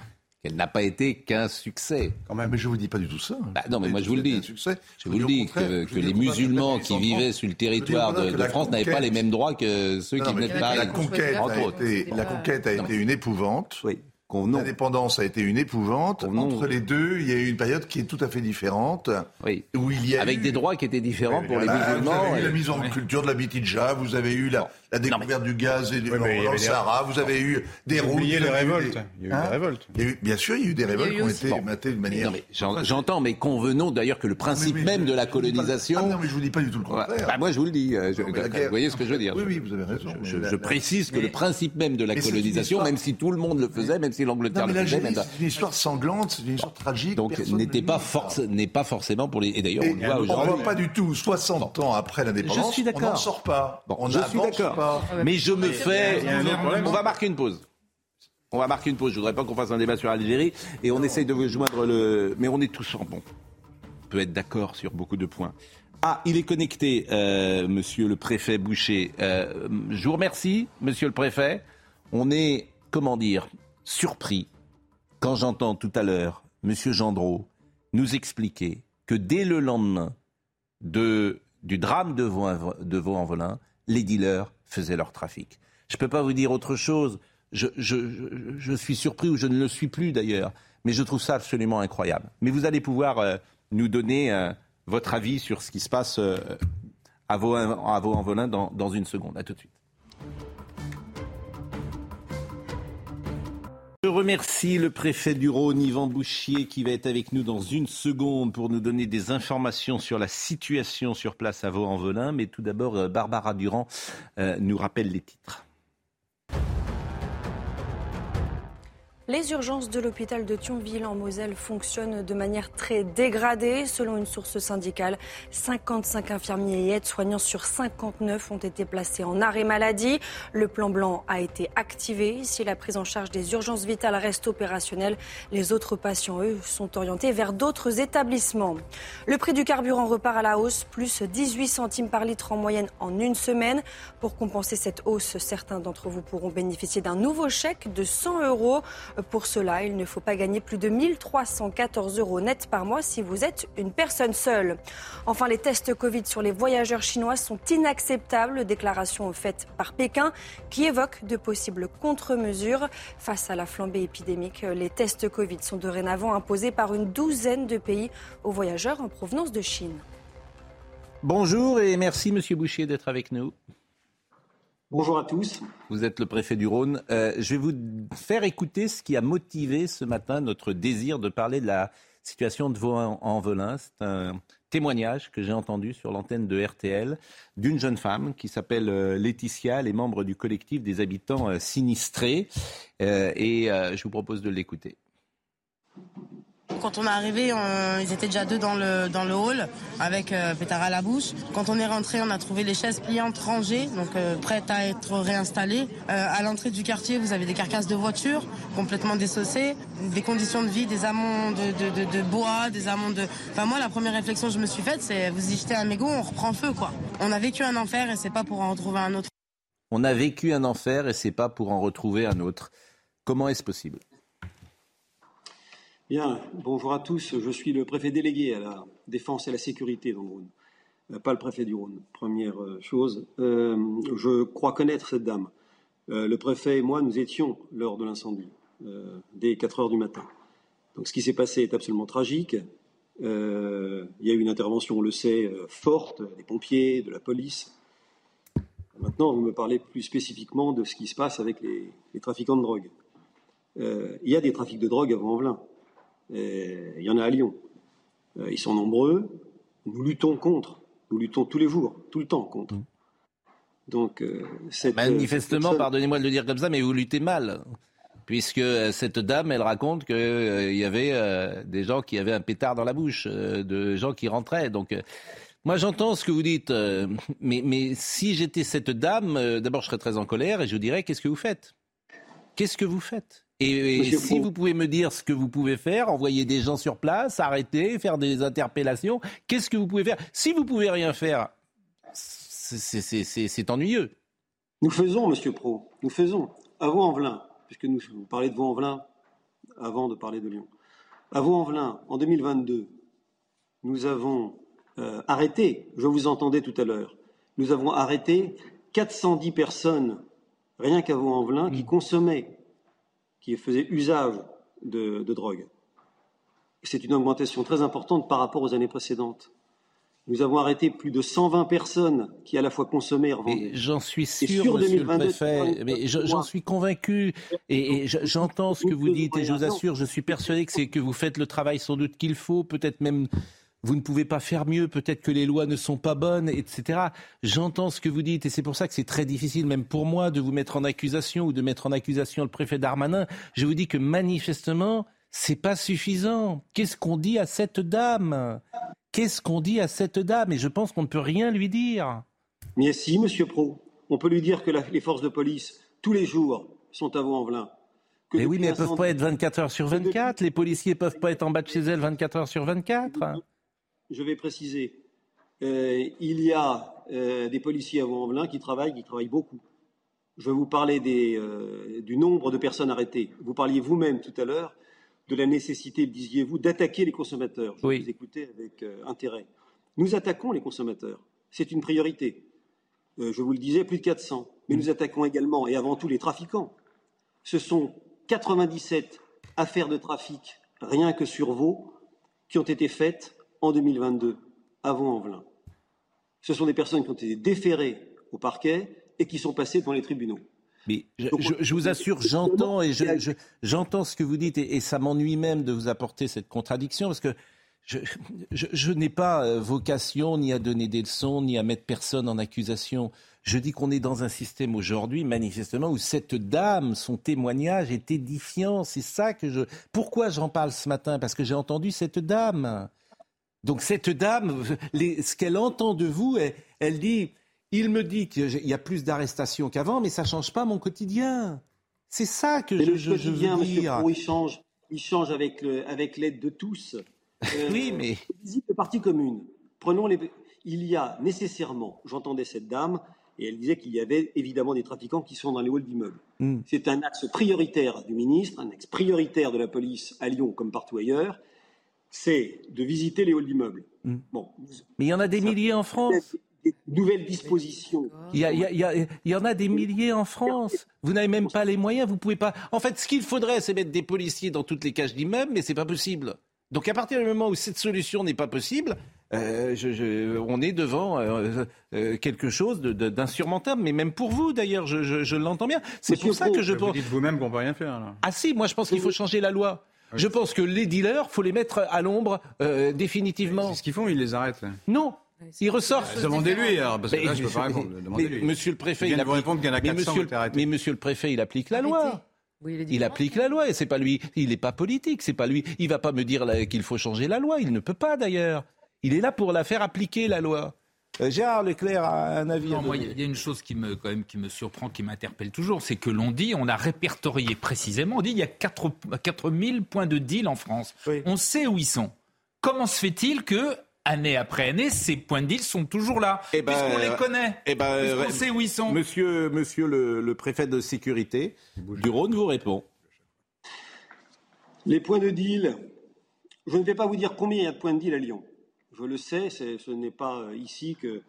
qu'elle n'a pas été qu'un succès. Quand même, mais je vous dis pas du tout ça. Bah non, mais moi je vous le dis. Je vous le dis que, les musulmans qui vivaient sur le territoire de, France n'avaient pas les mêmes droits que ceux qui venaient de Paris. La conquête, a été, la conquête a été une épouvante. Oui L'indépendance a été une épouvante. Entre les deux, il y a eu une période qui est tout à fait différente. Oui. Où il y a Avec des droits qui étaient différents pour les musulmans. Vous avez eu la mise en culture de la bitidja, vous avez eu la, la découverte du gaz et du, dans le Sahara, vous avez eu des routes. Il y a eu des révoltes. Il y a eu des révoltes. bien sûr, il y a eu des révoltes qui ont été matées de manière. J'entends, mais convenons d'ailleurs que le principe même de la colonisation. Ah non, mais je vous dis pas du tout le contraire. Bah, moi, je vous le dis. Euh, vous voyez ce que je veux dire Oui, oui, vous avez raison. Je, précise que le principe même de la colonisation, même si tout le monde le faisait, même si l'Angleterre le faisait, c'est une histoire sanglante, c'est une histoire tragique. Donc n'était pas n'est pas forcément pour les. Et d'ailleurs, on le voit aujourd'hui. On voit pas du tout. 60 ans après l'indépendance, on n'en sort pas. on je suis d'accord. Mais je me fais. On va marquer une pause. On va marquer une pause. Je voudrais pas qu'on fasse un débat sur l'Algérie et on essaye de vous joindre le. Mais on est tous en bon. On peut être d'accord sur beaucoup de points. Ah, il est connecté, euh, monsieur le préfet Boucher. Euh, je vous remercie, monsieur le préfet. On est, comment dire, surpris quand j'entends tout à l'heure monsieur Gendreau nous expliquer que dès le lendemain de, du drame de Vaux-en-Velin, les dealers faisaient leur trafic. Je ne peux pas vous dire autre chose. Je, je, suis surpris ou je ne le suis plus d'ailleurs, mais je trouve ça absolument incroyable. Mais vous allez pouvoir euh, nous donner euh, votre avis sur ce qui se passe euh, à Vaux-en-Velin dans, dans une seconde. À tout de suite. Je remercie le préfet du Rhône, Yvan Bouchier, qui va être avec nous dans une seconde pour nous donner des informations sur la situation sur place à Vaux-en-Velin. Mais tout d'abord, Barbara Durand nous rappelle les titres. Les urgences de l'hôpital de Thionville en Moselle fonctionnent de manière très dégradée. Selon une source syndicale, 55 infirmiers et aides-soignants sur 59 ont été placés en arrêt maladie. Le plan blanc a été activé. Si la prise en charge des urgences vitales reste opérationnelle, les autres patients, eux, sont orientés vers d'autres établissements. Le prix du carburant repart à la hausse, plus 18 centimes par litre en moyenne en une semaine. Pour compenser cette hausse, certains d'entre vous pourront bénéficier d'un nouveau chèque de 100 euros. Pour cela, il ne faut pas gagner plus de 1314 euros net par mois si vous êtes une personne seule. Enfin, les tests Covid sur les voyageurs chinois sont inacceptables. Déclaration faite par Pékin qui évoque de possibles contre-mesures. Face à la flambée épidémique, les tests Covid sont dorénavant imposés par une douzaine de pays aux voyageurs en provenance de Chine. Bonjour et merci Monsieur Boucher d'être avec nous. Bonjour à tous. Vous êtes le préfet du Rhône. Euh, je vais vous faire écouter ce qui a motivé ce matin notre désir de parler de la situation de Vaux-en-Velin. C'est un témoignage que j'ai entendu sur l'antenne de RTL d'une jeune femme qui s'appelle euh, Laetitia. Elle est membre du collectif des habitants euh, sinistrés. et je vous propose de l'écouter. Quand on est arrivé, ils étaient déjà deux dans le, hall avec euh, pétard à la bouche. Quand on est rentré, on a trouvé les chaises pliantes rangées, donc euh, prêtes à être réinstallées. Euh, à l'entrée du quartier, vous avez des carcasses de voitures complètement dessaucées, des conditions de vie, des amont de, bois, des amont de... Enfin moi, la première réflexion que je me suis faite, c'est vous y jetez un mégot, on reprend feu quoi. On a vécu un enfer et c'est pas pour en retrouver un autre. On a vécu un enfer et c'est pas pour en retrouver un autre. Comment est-ce possible? Bien, bonjour à tous. Je suis le préfet délégué à la défense et la sécurité dans le Rhône, euh, pas le préfet du Rhône. Première euh, chose, euh, je crois connaître cette dame. le préfet et moi, nous étions lors de l'incendie, dès 4 heures du matin. Donc ce qui s'est passé est absolument tragique. il y a eu une intervention, on le sait, forte des pompiers, de la police. Maintenant, vous me parlez plus spécifiquement de ce qui se passe avec les, trafiquants de drogue. il y a des trafics de drogue à Vaux-en-Velin. Euh, il y en a à Lyon. Euh, ils sont nombreux. Nous luttons contre. Nous luttons tous les jours, tout le temps contre. Mm. Donc, euh, Manifestement, pardonnez-moi de le dire comme ça, mais vous luttez mal. Puisque cette dame, elle raconte qu'il y avait des gens qui avaient un pétard dans la bouche, de gens qui rentraient. Donc, moi, j'entends ce que vous dites, mais, mais si j'étais cette dame, d'abord, je serais très en colère et je vous dirais qu'est-ce que vous faites? Qu'est-ce que vous faites? Et, si vous pouvez me dire ce que vous pouvez faire, envoyer des gens sur place, arrêter, faire des interpellations, qu'est-ce que vous pouvez faire? Si vous pouvez rien faire, c'est ennuyeux. Nous faisons, Monsieur Pro, nous faisons. À Vaux-en-Velin, puisque nous, vous parlez de Vaux-en-Velin avant de parler de Lyon. À Vaux-en-Velin, en 2022, nous avons euh, arrêté, je vous entendais tout à l'heure, nous avons arrêté 410 personnes, rien qu'à Vaux-en-Velin, qui mm. consommaient qui faisaient usage de, de drogue. C'est une augmentation très importante par rapport aux années précédentes. Nous avons arrêté plus de 120 personnes qui à la fois consommaient et revendaient. J'en suis sûr, monsieur le préfet, mais j'en suis convaincu. Et, j'entends ce que vous dites et je vous assure, je suis persuadé que c'est que vous faites le travail sans doute qu'il faut, peut-être même vous ne pouvez pas faire mieux, peut-être que les lois ne sont pas bonnes, etc. J'entends ce que vous dites et c'est pour ça que c'est très difficile, même pour moi, de vous mettre en accusation ou de mettre en accusation le préfet Darmanin. Je vous dis que manifestement, c'est pas suffisant. Qu'est-ce qu'on dit à cette dame? Qu'est-ce qu'on dit à cette dame? Et je pense qu'on ne peut rien lui dire. Mais si, monsieur Pro. On peut lui dire que les forces de police, tous les jours, sont à Vaux-en-Velin. Mais oui, mais elles ne peuvent pas être 24 heures sur 24. Les policiers ne peuvent pas être en bas de chez elles 24 heures sur 24. Je vais préciser. Euh, il y a euh, des policiers à Vaux-en-Velin qui travaillent, qui travaillent beaucoup. Je vais vous parler euh, du nombre de personnes arrêtées. Vous parliez vous-même tout à l'heure de la nécessité, disiez-vous, d'attaquer les consommateurs. Je vous écoutais avec intérêt. Nous attaquons les consommateurs. C'est une priorité. Je vous le disais, plus de 400. Mais nous attaquons également et avant tout les trafiquants. Ce sont 97 affaires de trafic, rien que sur Vaud, qui ont été faites en 2022, avant Envelin. Ce sont des personnes qui ont été déférées au parquet et qui sont passées devant les tribunaux. Mais je, vous assure, j'entends et j'entends ce que vous dites et, ça m'ennuie même de vous apporter cette contradiction parce que je, n'ai pas euh, vocation ni à donner des leçons ni à mettre personne en accusation. Je dis qu'on est dans un système aujourd'hui, manifestement, où cette dame, son témoignage est édifiant. C'est ça que je. Pourquoi j'en parle ce matin? Parce que j'ai entendu cette dame. Donc cette dame, ce qu'elle entend de vous, elle dit il me dit qu'il y a plus d'arrestations qu'avant, mais ça ne change pas mon quotidien. C'est ça que je, je, veux dire. il change, il change avec, avec l'aide de tous. oui, euh, mais. Visite de partie commune. Prenons les. Il y a nécessairement, j'entendais cette dame, et elle disait qu'il y avait évidemment des trafiquants qui sont dans les halls d'immeubles. Hmm. C'est un axe prioritaire du ministre, un axe prioritaire de la police à Lyon comme partout ailleurs, c'est de visiter les halls d'immeubles. Hmm. Bon, mais il y en a des milliers en France des nouvelles dispositions. Il y, en a des milliers en France. Vous n'avez même pas les moyens, vous pouvez pas. En fait, ce qu'il faudrait, c'est mettre des policiers dans toutes les cages d'immeubles, mais c'est pas possible. Donc à partir du moment où cette solution n'est pas possible, euh, on est devant euh, euh, quelque chose d'insurmontable, mais même pour vous d'ailleurs, je, l'entends bien. C'est pour ça que je pense. Vous dites vous-même qu'on peut rien faire. Ah si, moi je pense qu'il faut changer la loi. Je pense que les dealers, faut les mettre à l'ombre définitivement. C'est ce qu'ils font, ils les arrêtent. Non, il ressort. Demandez-lui, parce que là, je peux pas répondre. monsieur le préfet, il, applique... mais, monsieur, mais monsieur le préfet, il applique la loi. il, applique la loi et c'est pas lui. Il n'est pas politique, c'est pas lui. Il va pas me dire qu'il faut changer la loi. Il ne peut pas d'ailleurs. Il est là pour la faire appliquer la loi. Euh, Gérard Leclerc a un avis. il y a une chose qui me, quand même, qui me surprend, qui m'interpelle toujours, c'est que l'on dit, on a répertorié précisément, on dit il y a 4, 4000 points de deal en France. On sait où ils sont. Comment se fait-il que année après année, ces points de deal sont toujours là. Eh ben, puisqu'on les connaît? Eh ben, puisqu'on sait où ils sont? Monsieur, monsieur le, préfet de sécurité du Rhône vous répond. Les points de deal, je ne vais pas vous dire combien il y a de points de deal à Lyon. Je le sais, ce n'est pas euh, ici que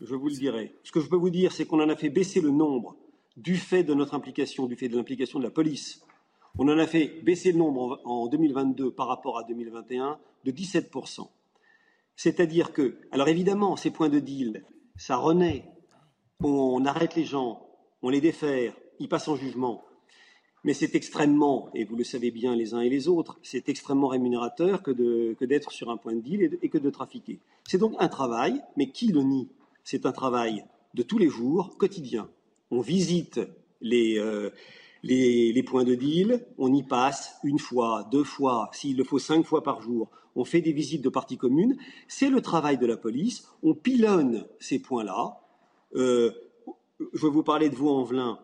je vous le dirai. Ce que je peux vous dire, c'est qu'on en a fait baisser le nombre du fait de notre implication, du fait de l'implication de la police. On en a fait baisser le nombre en 2022 par rapport à 2021 de 17% c'est-à-dire que, alors évidemment, ces points de deal, ça renaît, on arrête les gens, on les défère, ils passent en jugement. Mais c'est extrêmement, et vous le savez bien les uns et les autres, c'est extrêmement rémunérateur que d'être sur un point de deal et, que de trafiquer. C'est donc un travail, mais qui le nie? C'est un travail de tous les jours, quotidien. On visite les, euh, les, les, points de deal, on y passe une fois, deux fois, s'il le faut cinq fois par jour on fait des visites de parties communes, c'est le travail de la police, on pilonne ces points-là. Euh, je vais vous parler de Vaux-en-Velin,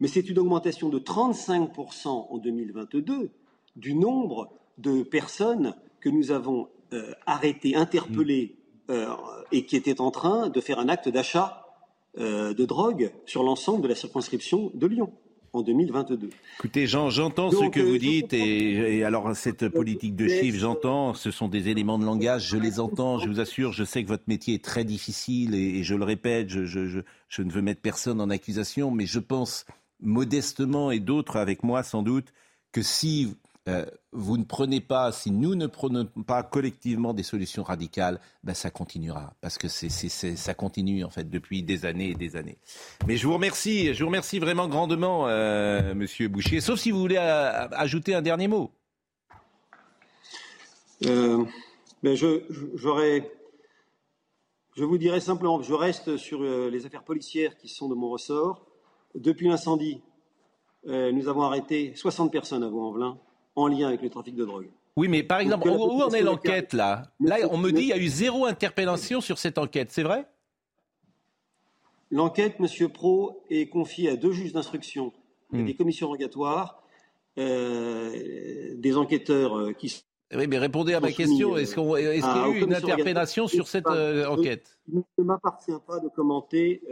mais c'est une augmentation de 35% en 2022 du nombre de personnes que nous avons euh, arrêtées, interpellées euh, et qui étaient en train de faire un acte d'achat de drogue sur l'ensemble de la circonscription de Lyon en 2022. Écoutez, j'entends ce que vous euh, dites et, alors cette politique de chiffres, j'entends, ce sont des éléments de langage, je les entends, je vous assure, je sais que votre métier est très difficile et, je le répète, je, je, ne veux mettre personne en accusation, mais je pense modestement et d'autres avec moi sans doute que si euh, vous ne prenez pas, si nous ne prenons pas collectivement des solutions radicales, ben ça continuera. Parce que ça continue, en fait, depuis des années et des années. Mais je vous remercie, je vous remercie vraiment grandement, euh, Monsieur Boucher. Sauf si vous voulez ajouter un dernier mot. Euh, ben je, j'aurais, je vous dirais simplement, je reste sur les affaires policières qui sont de mon ressort. Depuis l'incendie, nous avons arrêté 60 personnes à Vaux-en-Velin en lien avec le trafic de drogue. Oui, mais par exemple, où, en est l'enquête là? Là, on me dit qu'il y a eu zéro interpellation sur cette enquête, c'est vrai? L'enquête, Monsieur Pro, est confiée à deux juges d'instruction, hmm. des commissions rogatoires, euh, des enquêteurs euh, qui oui, mais répondez à ma question. Est-ce qu'il y a eu une interpellation sur cette euh, enquête? Il ne m'appartient pas de commenter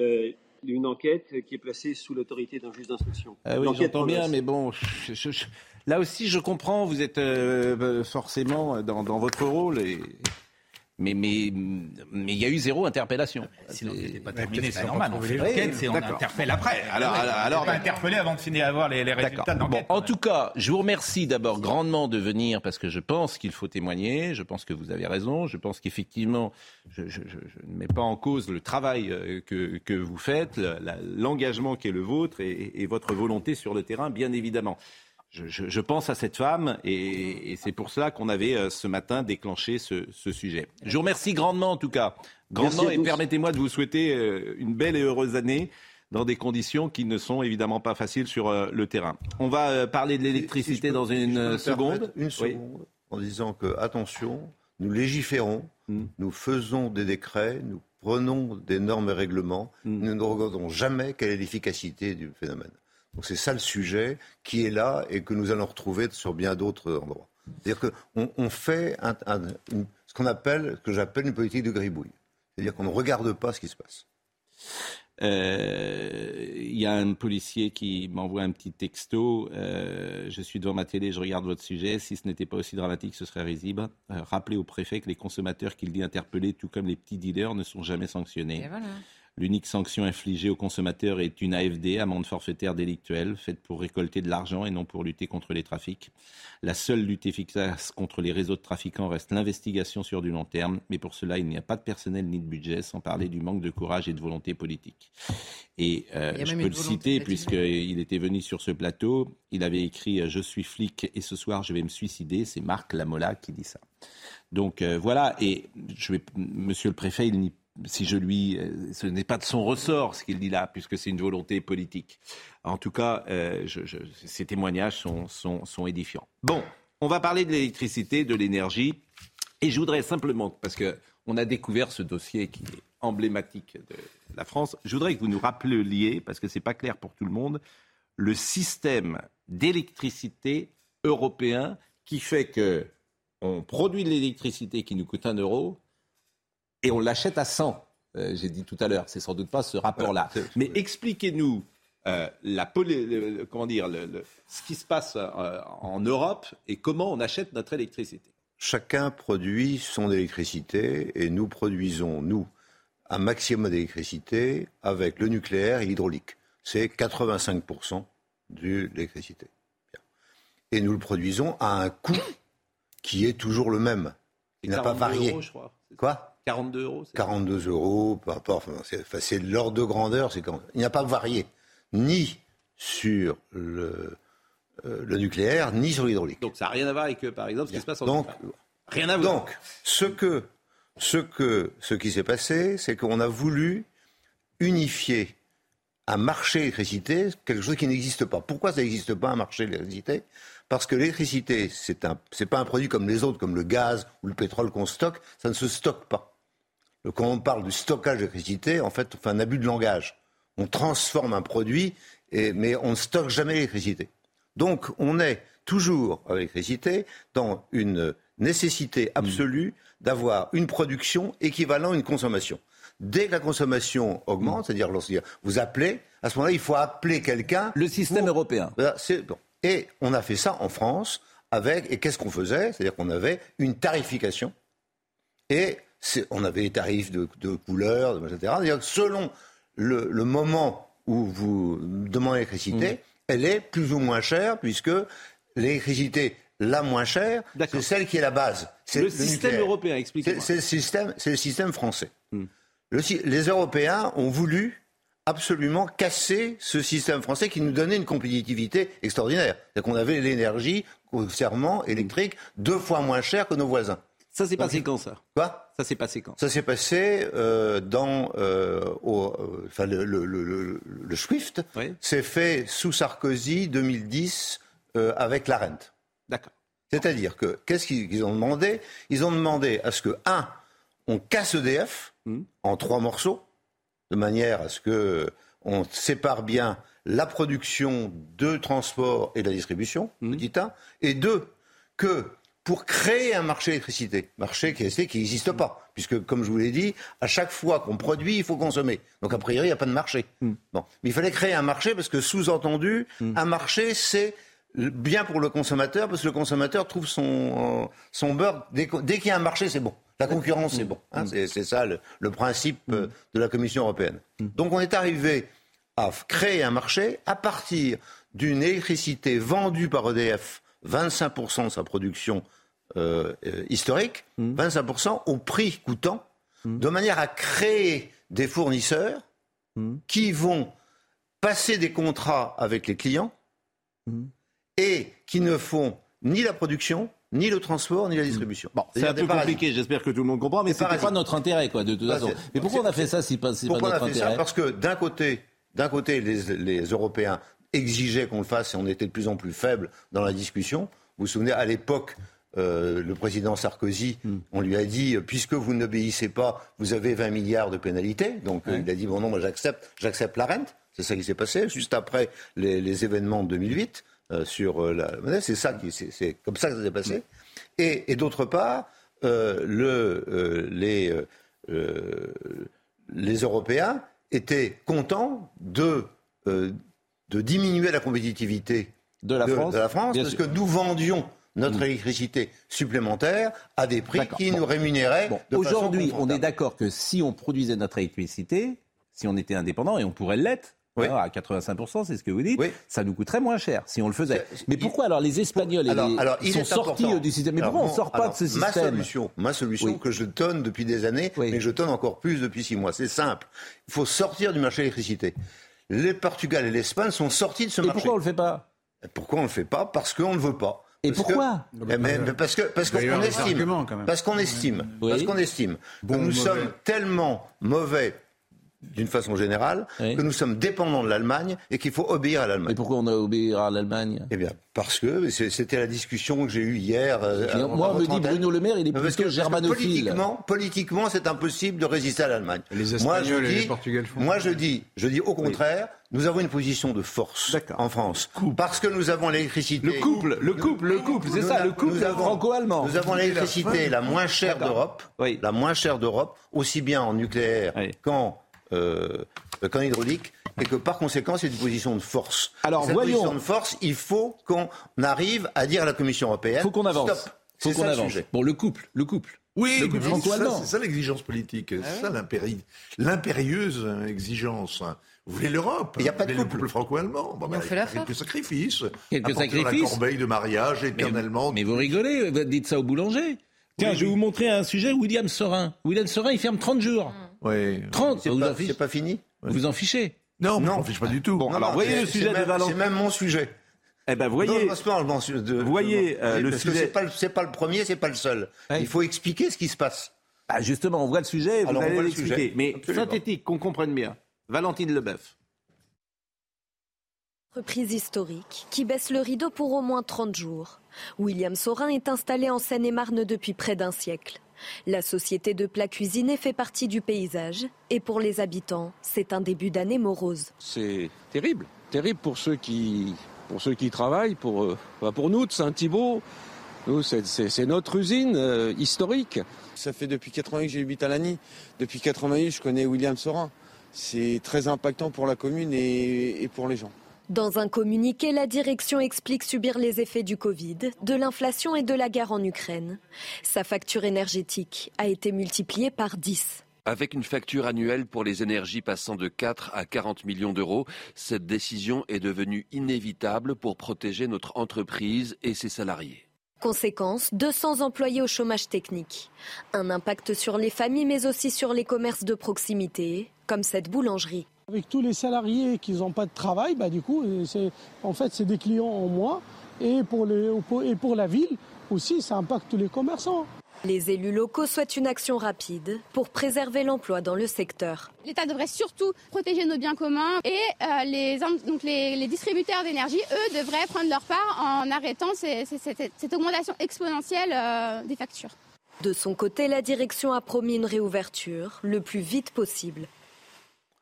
une enquête qui est placée sous l'autorité d'un juge d'instruction. Ah oui, j'entends bien, mais bon, Là aussi, je comprends, vous êtes euh, euh, forcément dans, votre rôle. Et... Mais mais mais il y a eu zéro interpellation. Si l'enquête n'est pas terminée, c'est normal. On fait l'enquête, c'est on interpelle après. Alors alors, pas interpeller avant de finir à voir les, les résultats de l'enquête. Bon, en tout cas, je vous remercie d'abord grandement de venir parce que je pense qu'il faut témoigner. Je pense que vous avez raison. Je pense qu'effectivement, je, je, je, ne mets pas en cause le travail euh, que que vous faites, l'engagement qui est le vôtre et, et votre volonté sur le terrain, bien évidemment je, pense à cette femme et, c'est pour cela qu'on avait euh, ce matin déclenché ce, sujet. Je vous remercie grandement en tout cas, grandement et permettez-moi de vous souhaiter euh, une belle et heureuse année dans des conditions qui ne sont évidemment pas faciles sur euh, le terrain. On va parler de l'électricité dans une seconde. Une seconde en disant que attention, nous légiférons, hmm. nous faisons des décrets, nous prenons des normes et règlements, hmm. nous ne regardons jamais quelle est l'efficacité du phénomène. Donc c'est ça le sujet qui est là et que nous allons retrouver sur bien d'autres endroits. C'est-à-dire qu'on on fait ce qu'on appelle, que j'appelle une politique de gribouille. C'est-à-dire qu'on ne regarde pas ce qui se passe. Euh, il y a un policier qui m'envoie un petit texto. Euh, je suis devant ma télé, je regarde votre sujet. Si ce n'était pas aussi dramatique, ce serait risible. Euh, rappelez au préfet que les consommateurs qu'il dit interpeller, tout comme les petits dealers, ne sont jamais sanctionnés. Et voilà. L'unique sanction infligée aux consommateurs est une AFD, amende forfaitaire délictuelle, faite pour récolter de l'argent et non pour lutter contre les trafics. La seule lutte efficace contre les réseaux de trafiquants reste l'investigation sur du long terme, mais pour cela, il n'y a pas de personnel ni de budget, sans parler du manque de courage et de volonté politique. Et euh, je peux le citer, puisqu'il était venu sur ce plateau, il avait écrit euh, Je suis flic et ce soir je vais me suicider », c'est Marc Lamola qui dit ça. Donc euh, voilà, et je vais, monsieur le préfet, il n'y si je lui, euh, ce n'est pas de son ressort ce qu'il dit là, puisque c'est une volonté politique. En tout cas, euh, ces témoignages sont, sont, édifiants. Bon, on va parler de l'électricité, de l'énergie, et je voudrais simplement, parce que on a découvert ce dossier qui est emblématique de la France, je voudrais que vous nous rappeliez, parce que c'est pas clair pour tout le monde, le système d'électricité européen qui fait que on produit de l'électricité qui nous coûte un euro, et on l'achète à 100. Euh, j'ai dit tout à l'heure, c'est sans doute pas ce rapport-là. Mais expliquez-nous euh, la, comment dire, ce qui se passe euh, en Europe et comment on achète notre électricité. Chacun produit son électricité et nous produisons, nous, un maximum d'électricité avec le nucléaire et l'hydraulique. C'est 85% de l'électricité. Et nous le produisons à un coût qui est toujours le même. Il n'a pas varié. Euros, je crois. Quoi? 42 euros 42 euros, peu importe. C'est l'ordre de grandeur. Il n'y a pas varié, ni sur le, euh, le nucléaire, ni sur l'hydraulique. Donc ça n'a rien à voir avec, euh, par exemple, ce qui se passe en Donc, Rien à voir. Donc, ce, que, ce, que, ce qui s'est passé, c'est qu'on a voulu unifier un marché d'électricité, quelque chose qui n'existe pas. Pourquoi ça n'existe pas un marché d'électricité? Parce que l'électricité, c'est un, c'est pas un produit comme les autres, comme le gaz ou le pétrole qu'on stocke, ça ne se stocke pas quand on parle du stockage d'électricité, en fait, on fait un abus de langage. On transforme un produit, mais on ne stocke jamais l'électricité. Donc, on est toujours avec l'électricité dans une nécessité absolue d'avoir une production équivalent à une consommation. Dès que la consommation augmente, c'est-à-dire lorsque vous appelez, à ce moment-là, il faut appeler quelqu'un. Le système européen. Et on a fait ça en France avec. Et qu'est-ce qu'on faisait? C'est-à-dire qu'on avait une tarification. Et on avait des tarifs de, couleurs, etc. Selon le, moment où vous demandez l'électricité, mmh. elle est plus ou moins chère puisque l'électricité la moins chère, c'est celle qui est la base. C'est le, système européen, expliquez-moi. C'est le système, c'est le système français. Hmm. les Européens ont voulu absolument casser ce système français qui nous donnait une compétitivité extraordinaire. C'est qu'on avait l'énergie, serment électrique, deux fois moins cher que nos voisins. Ça s'est passé quand ça? Quoi? Ça s'est passé quand? Ça s'est passé euh, dans euh, au, euh, enfin, le, le, le, le, SWIFT. C'est fait sous Sarkozy 2010 euh, avec la rente. D'accord. C'est-à-dire que qu'est-ce qu'ils ont demandé? Ils ont demandé à ce que un, on casse EDF hmm. en trois morceaux de manière à ce que on sépare bien la production de transport et de la distribution, mmh. petit et deux, que pour créer un marché d'électricité, marché qui n'existe pas, puisque comme je vous l'ai dit, à chaque fois qu'on produit, il faut consommer. Donc a priori, il n'y a pas de marché. Bon, mais il fallait créer un marché parce que sous-entendu, mmh. un marché, c'est bien pour le consommateur, parce que le consommateur trouve son, euh, son beurre, dès qu'il y a un marché, c'est bon. La concurrence, c'est bon. Hein, mm. c'est ça le, principe euh, mm. de la Commission européenne. Mm. Donc on est arrivé à créer un marché à partir d'une électricité vendue par EDF, 25% de sa production euh, euh, historique, 25% au prix coûtant, de manière à créer des fournisseurs qui vont passer des contrats avec les clients et qui ne font ni la production, ni le transport, ni la distribution. Bon, c'est un peu compliqué, j'espère que tout le monde comprend, mais c'est pas notre intérêt, quoi, de toute façon. Mais pourquoi on a fait ça si pas, c'est pas notre intérêt Parce que d'un côté, d'un côté, les, Européens exigeaient qu'on le fasse et on était de plus en plus faible dans la discussion. Vous vous souvenez, à l'époque, euh, le président Sarkozy, hmm. on lui a dit, puisque vous n'obéissez pas, vous avez 20 milliards de pénalités. Donc euh, il a dit, bon non, moi j'accepte, j'accepte la rente. C'est ça qui s'est passé, juste après les, les événements de 2008. Euh, sur euh, la monnaie. C'est ça qui, c'est comme ça que ça s'est passé. Et, d'autre part, euh, le, les, les Européens étaient contents de, de diminuer la compétitivité de la France, de la France parce que nous vendions notre mm. électricité supplémentaire à des prix qui nous rémunéraient. Aujourd'hui, on est d'accord que si on produisait notre électricité, si on était indépendant, et on pourrait l'être, à 85%, c'est ce que vous dites, ça nous coûterait moins cher si on le faisait. Mais pourquoi alors les Espagnols ils sont sortis du système? Mais pourquoi on ne sort pas de ce système? Ma solution, ma solution que je donne depuis des années, mais que je donne encore plus depuis six mois, c'est simple. Il faut sortir du marché de l'électricité. Les Portugal et l'Espagne sont sortis de ce marché. Et pourquoi on ne le fait pas? Pourquoi on ne le fait pas? Parce qu'on ne veut pas. Et pourquoi? eh ben, Parce que parce qu'on estime, parce qu'on estime, parce qu'on estime. Que nous sommes tellement mauvais d'une façon générale, que nous sommes dépendants de l'Allemagne et qu'il faut obéir à l'Allemagne. Et pourquoi on a obéir à l'Allemagne? Eh bien, parce que c'était la discussion que j'ai eue hier. Euh, moi, on me dit Bruno Le Maire, il est plutôt germanophile. Politiquement, politiquement c'est impossible de résister à l'Allemagne. Les Espagnols et les Portugais font. Moi, je dis, je dis au contraire, nous avons une position de force en France. Parce que nous avons l'électricité. Le couple, le couple, le couple, c'est ça, le couple franco-allemand. Nous avons l'électricité la moins chère d'Europe, la moins chère d'Europe, aussi bien en nucléaire qu'en euh, qu'en hydraulique et que par conséquent c'est une position de force. Alors Cette voyons. position de force, il faut qu'on arrive à dire à la Commission européenne. Faut qu'on avance. Stop. Faut qu'on avance. Bon, le couple, le couple. Oui, c'est ça, l'exigence politique, c'est ah ça l'impérieuse exigence. Vous voulez l'Europe? Il n'y a pas de couple. franco-allemand? Bon, bah, fait la quelques sacrifices. Quelques sacrifices. La corbeille de mariage éternellement. Mais, mais vous rigolez, vous dites ça au boulanger. Tiens, je vais vous montrer un sujet, William Sorin. William Sorin, il ferme 30 jours. Oui. 30, c'est pas, pas, fini Vous en fichez Non, non, on fiche pas du tout. Bon, alors voyez le sujet de Valentin. C'est même mon sujet. Eh ben voyez, non, de, voyez euh, le sujet. C'est pas, pas, le premier, c'est pas le seul. Il faut expliquer ce qui se passe. Ah, justement, on voit le sujet, vous allez l'expliquer. Mais synthétique, qu'on comprenne bien. Valentine Leboeuf. Reprise historique qui baisse le rideau pour au moins 30 jours. William Sorin est installé en Seine-et-Marne depuis près d'un siècle. La société de plats cuisinés fait partie du paysage et pour les habitants, c'est un début d'année morose. C'est terrible, terrible pour ceux qui, pour ceux qui travaillent, pour, euh, pour nous de Saint-Thibault. Nous, c'est notre usine euh, historique. Ça fait depuis 88 que j'habite à Lagny. Depuis 88, je connais William Sorin. C'est très impactant pour la commune et pour les gens. Dans un communiqué, la direction explique subir les effets du Covid, de l'inflation et de la guerre en Ukraine. Sa facture énergétique a été multipliée par 10. Avec une facture annuelle pour les énergies passant de 4 à 40 millions d'euros, cette décision est devenue inévitable pour protéger notre entreprise et ses salariés. Conséquence, 200 employés au chômage technique. Un impact sur les familles mais aussi sur les commerces de proximité, comme cette boulangerie. Avec tous les salariés qui n'ont pas de travail, bah, du coup, en fait, c'est des clients en moins. Et pour, les, et pour la ville aussi, ça impacte tous les commerçants. Les élus locaux souhaitent une action rapide pour préserver l'emploi dans le secteur. L'État devrait surtout protéger nos biens communs et euh, les, donc les, distributeurs d'énergie, eux, devraient prendre leur part en arrêtant cette augmentation exponentielle euh, des factures. De son côté, la direction a promis une réouverture le plus vite possible.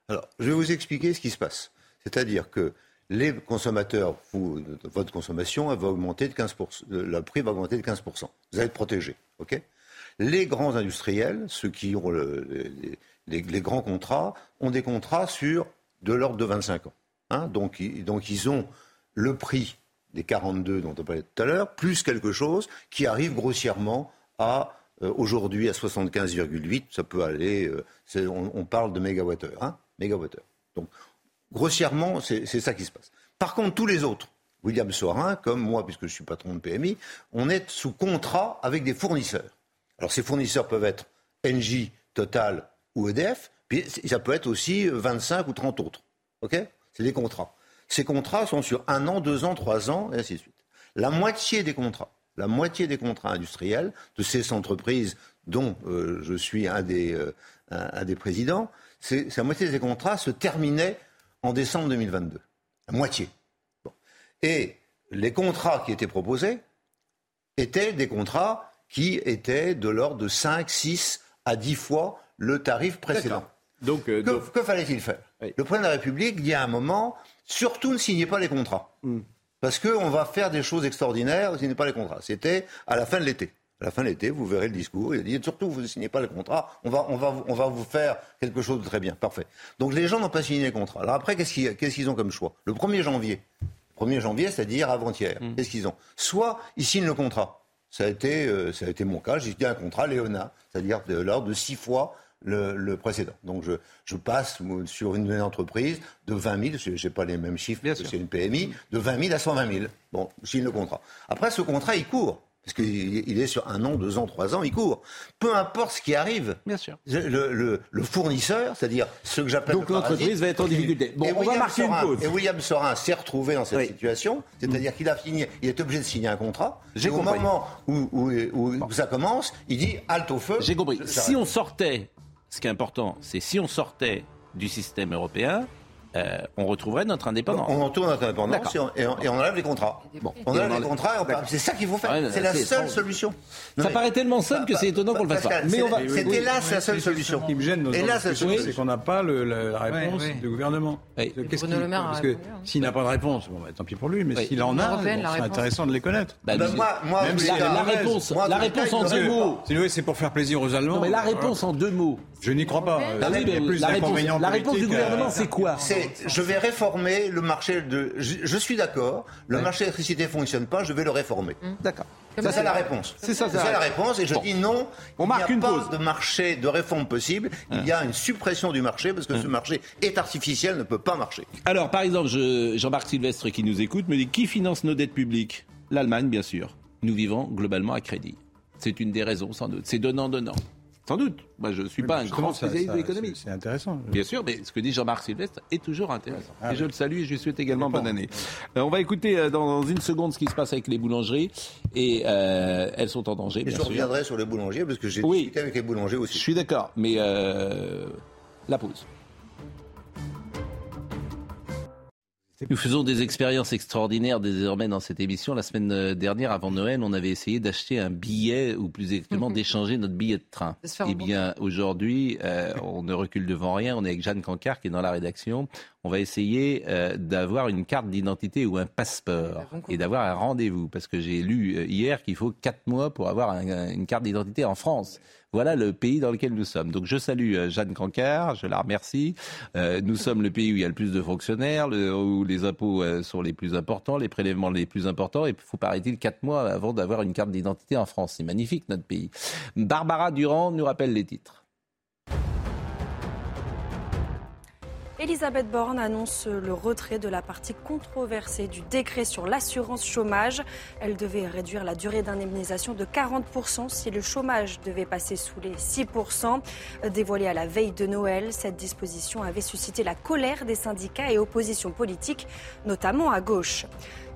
Alors, je vais vous expliquer ce qui se passe. C'est-à-dire que les consommateurs, votre consommation, 15%, le prix va augmenter de 15%. Vous allez être protégé. ok? Les grands industriels, ceux qui ont les, grands contrats, ont des contrats sur de l'ordre de 25 ans. Hein. donc, donc, ils ont le prix des 42 dont on parlait tout à l'heure, plus quelque chose qui arrive grossièrement à euh, aujourd'hui à 75,8. Ça peut aller, euh, on, parle de mégawattheure. Hein, mégawattheure. Donc Grossièrement, c'est ça qui se passe. Par contre, tous les autres, William Sorin, comme moi, puisque je suis patron de PMI, on est sous contrat avec des fournisseurs. Alors ces fournisseurs peuvent être Engie, Total ou EDF, puis ça peut être aussi 25 ou 30 autres. OK? C'est des contrats. Ces contrats sont sur un an, deux ans, trois ans, et ainsi de suite. La moitié des contrats, la moitié des contrats industriels de ces entreprises dont euh, je suis un des, euh, un, des présidents, la moitié des contrats se terminaient en décembre 2022. La moitié. Et les contrats qui étaient proposés étaient des contrats qui étaient de l'ordre de 5, 6 à 10 fois le tarif précédent. Donc, euh, que, fallait-il faire? Le président de la République dit à un moment, surtout ne signez pas les contrats. Hmm. Parce qu'on va faire des choses extraordinaires, ne signez pas les contrats. C'était à la fin de l'été. À la fin de l'été, vous verrez le discours. Il dit surtout, vous ne signez pas le contrat. On va, on, va, on va vous faire quelque chose de très bien. Parfait. Donc les gens n'ont pas signé les contrats. Alors après, qu'est-ce qu'ils ont comme choix? Le 1er janvier. 1er janvier, c'est-à-dire avant-hier. Mmh. Qu'est-ce qu'ils ont? Soit ils signent le contrat. Ça a été, euh, ça a été mon cas. J'ai signé un contrat Léona, c'est-à-dire de l'ordre de six fois le, précédent. Donc je, je, passe sur une entreprise de 20 000, je n'ai pas les mêmes chiffres parce que c'est une PMI, de 20 000 à 120 000. Bon, je signe le contrat. Après, ce contrat, il court parce qu'il est sur un an, deux ans, trois ans, il court. Peu importe ce qui arrive. Bien sûr. Le, fournisseur, c'est-à-dire ce que j'appelle. Donc l'entreprise va être en difficulté. Bon, on va marquer une pause. Et William Sorin s'est retrouvé dans cette situation, c'est-à-dire qu'il a signé, il est obligé de signer un contrat. Au moment où, où, ça commence, il dit halte au feu. J'ai compris. Si on sortait, ce qui est important, c'est si on sortait du système européen, euh, on retrouverait notre indépendance. On retourne notre indépendance et on, enlève les contrats. On enlève les contrats, c'est ça qu'il faut faire. c'est la seule solution. ça paraît tellement simple que c'est étonnant qu'on le fasse pas. Mais c'était là la seule solution. Ce qui me gêne c'est qu'on n'a pas la réponse du gouvernement. Parce que s'il n'a pas de réponse, bon, bah, tant pis pour lui, mais s'il en a, c'est intéressant de les connaître. Bah, Même la réponse, la réponse en deux mots. C'est pour faire plaisir aux Allemands. Mais la réponse en deux mots. Je n'y crois pas. La réponse du gouvernement, c'est quoi je vais réformer le marché de. Je, suis d'accord, le marché de l'électricité fonctionne pas, je vais le réformer. Mmh. D'accord. Ça, c'est la réponse. C'est ça, ça la réponse. Et je dis non, On il n'y a pas de marché de réforme possible. Il y a une suppression du marché parce que ce marché est artificiel, ne peut pas marcher. Alors, par exemple, Jean-Marc Sylvestre qui nous écoute me dit qui finance nos dettes publiques? L'Allemagne, bien sûr. Nous vivons globalement à crédit. C'est une des raisons, sans doute. C'est donnant-donnant. Sans doute. Moi, je ne suis pas un grand spécialiste de l'économie. C'est intéressant. Bien sûr, mais ce que dit Jean-Marc Sylvestre est toujours intéressant. Ah et je le salue et je lui souhaite également bonne année. Euh, on va écouter euh, dans une seconde ce qui se passe avec les boulangeries. Et euh, elles sont en danger, et je reviendrai sur les boulangers, parce que j'ai oui, discuté avec les boulangers aussi. Je suis d'accord, mais la pause. Nous faisons des expériences extraordinaires désormais dans cette émission. La semaine euh, dernière, avant Noël, on avait essayé d'acheter un billet, ou plus exactement d'échanger notre billet de train. Eh bien, aujourd'hui, euh, on ne recule devant rien. On est avec Jeanne Cancard qui est dans la rédaction. On va essayer euh, d'avoir une carte d'identité ou un passeport et d'avoir un rendez-vous. Parce que j'ai lu hier qu'il faut quatre mois pour avoir une carte d'identité en France. Voilà le pays dans lequel nous sommes. Donc je salue euh, Jeanne Cancard, je la remercie. Euh, nous sommes le pays où il y a le plus de fonctionnaires, où les impôts euh, sont les plus importants, les prélèvements les plus importants. Et il faut, paraît-il, quatre mois avant d'avoir une carte d'identité en France. C'est magnifique notre pays. Barbara Durand nous rappelle les titres. Elisabeth Borne annonce le retrait de la partie controversée du décret sur l'assurance chômage. Elle devait réduire la durée d'indemnisation de 40% si le chômage devait passer sous les 6%. Dévoilée à la veille de Noël, cette disposition avait suscité la colère des syndicats et oppositions politiques, notamment à gauche.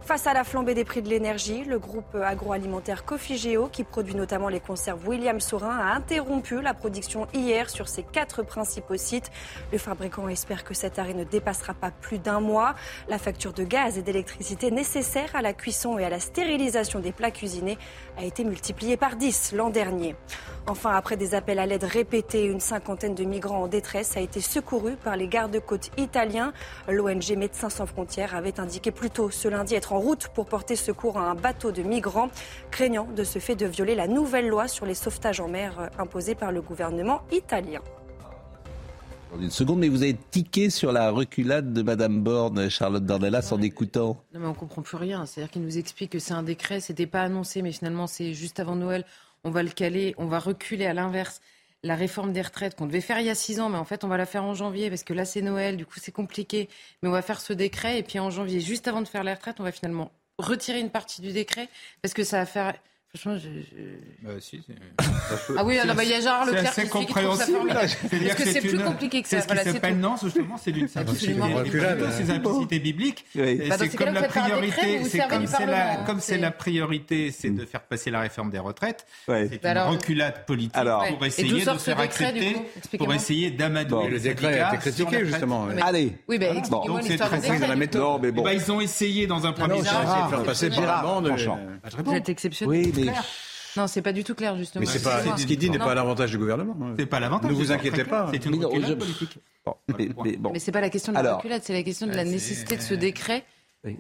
Face à la flambée des prix de l'énergie, le groupe agroalimentaire Cofigeo, qui produit notamment les conserves William Saurin, a interrompu la production hier sur ses quatre principaux sites. Le fabricant espère que cet arrêt ne dépassera pas plus d'un mois. La facture de gaz et d'électricité nécessaire à la cuisson et à la stérilisation des plats cuisinés a été multipliée par 10 l'an dernier. Enfin, après des appels à l'aide répétés, une cinquantaine de migrants en détresse a été secourue par les gardes-côtes italiens. L'ONG Médecins sans frontières avait indiqué plus tôt ce lundi être en route pour porter secours à un bateau de migrants, craignant de ce fait de violer la nouvelle loi sur les sauvetages en mer imposée par le gouvernement italien. Une seconde, mais vous avez tiqué sur la reculade de Madame Borne, Charlotte Dornelas, en écoutant. Non, mais on comprend plus rien. C'est-à-dire qu'il nous explique que c'est un décret, c'était pas annoncé, mais finalement c'est juste avant Noël on va le caler, on va reculer à l'inverse la réforme des retraites qu'on devait faire il y a six ans, mais en fait on va la faire en janvier parce que là c'est Noël, du coup c'est compliqué. Mais on va faire ce décret et puis en janvier, juste avant de faire les retraites, on va finalement retirer une partie du décret parce que ça va faire Franchement, je. Bah, si, ah oui, bah, il y a Gérard Leclerc qui compréhensible. Parce que c'est plus compliqué que ça. C'est ce qui non, justement, c'est d'une simplicité. C'est simplicité biblique. C'est comme la priorité. Comme c'est la priorité, c'est de faire passer la réforme des retraites. C'est une reculade politique pour essayer de faire accepter, pour essayer d'amadouer le décret a été critiqué justement. Allez. Oui, ben expliquez-moi l'histoire du décret. Ils ont essayé dans un premier temps. Faire passer par Vous êtes exceptionnel. Non, c'est pas du tout clair, justement. Mais c'est pas, ce qu'il dit n'est pas l'avantage du gouvernement. Hein. C'est pas l'avantage. Ne vous inquiétez pas. C'est une reculade politique. mais, mais, bon. mais c'est pas la question de la reculade, c'est la question de la nécessité de ce décret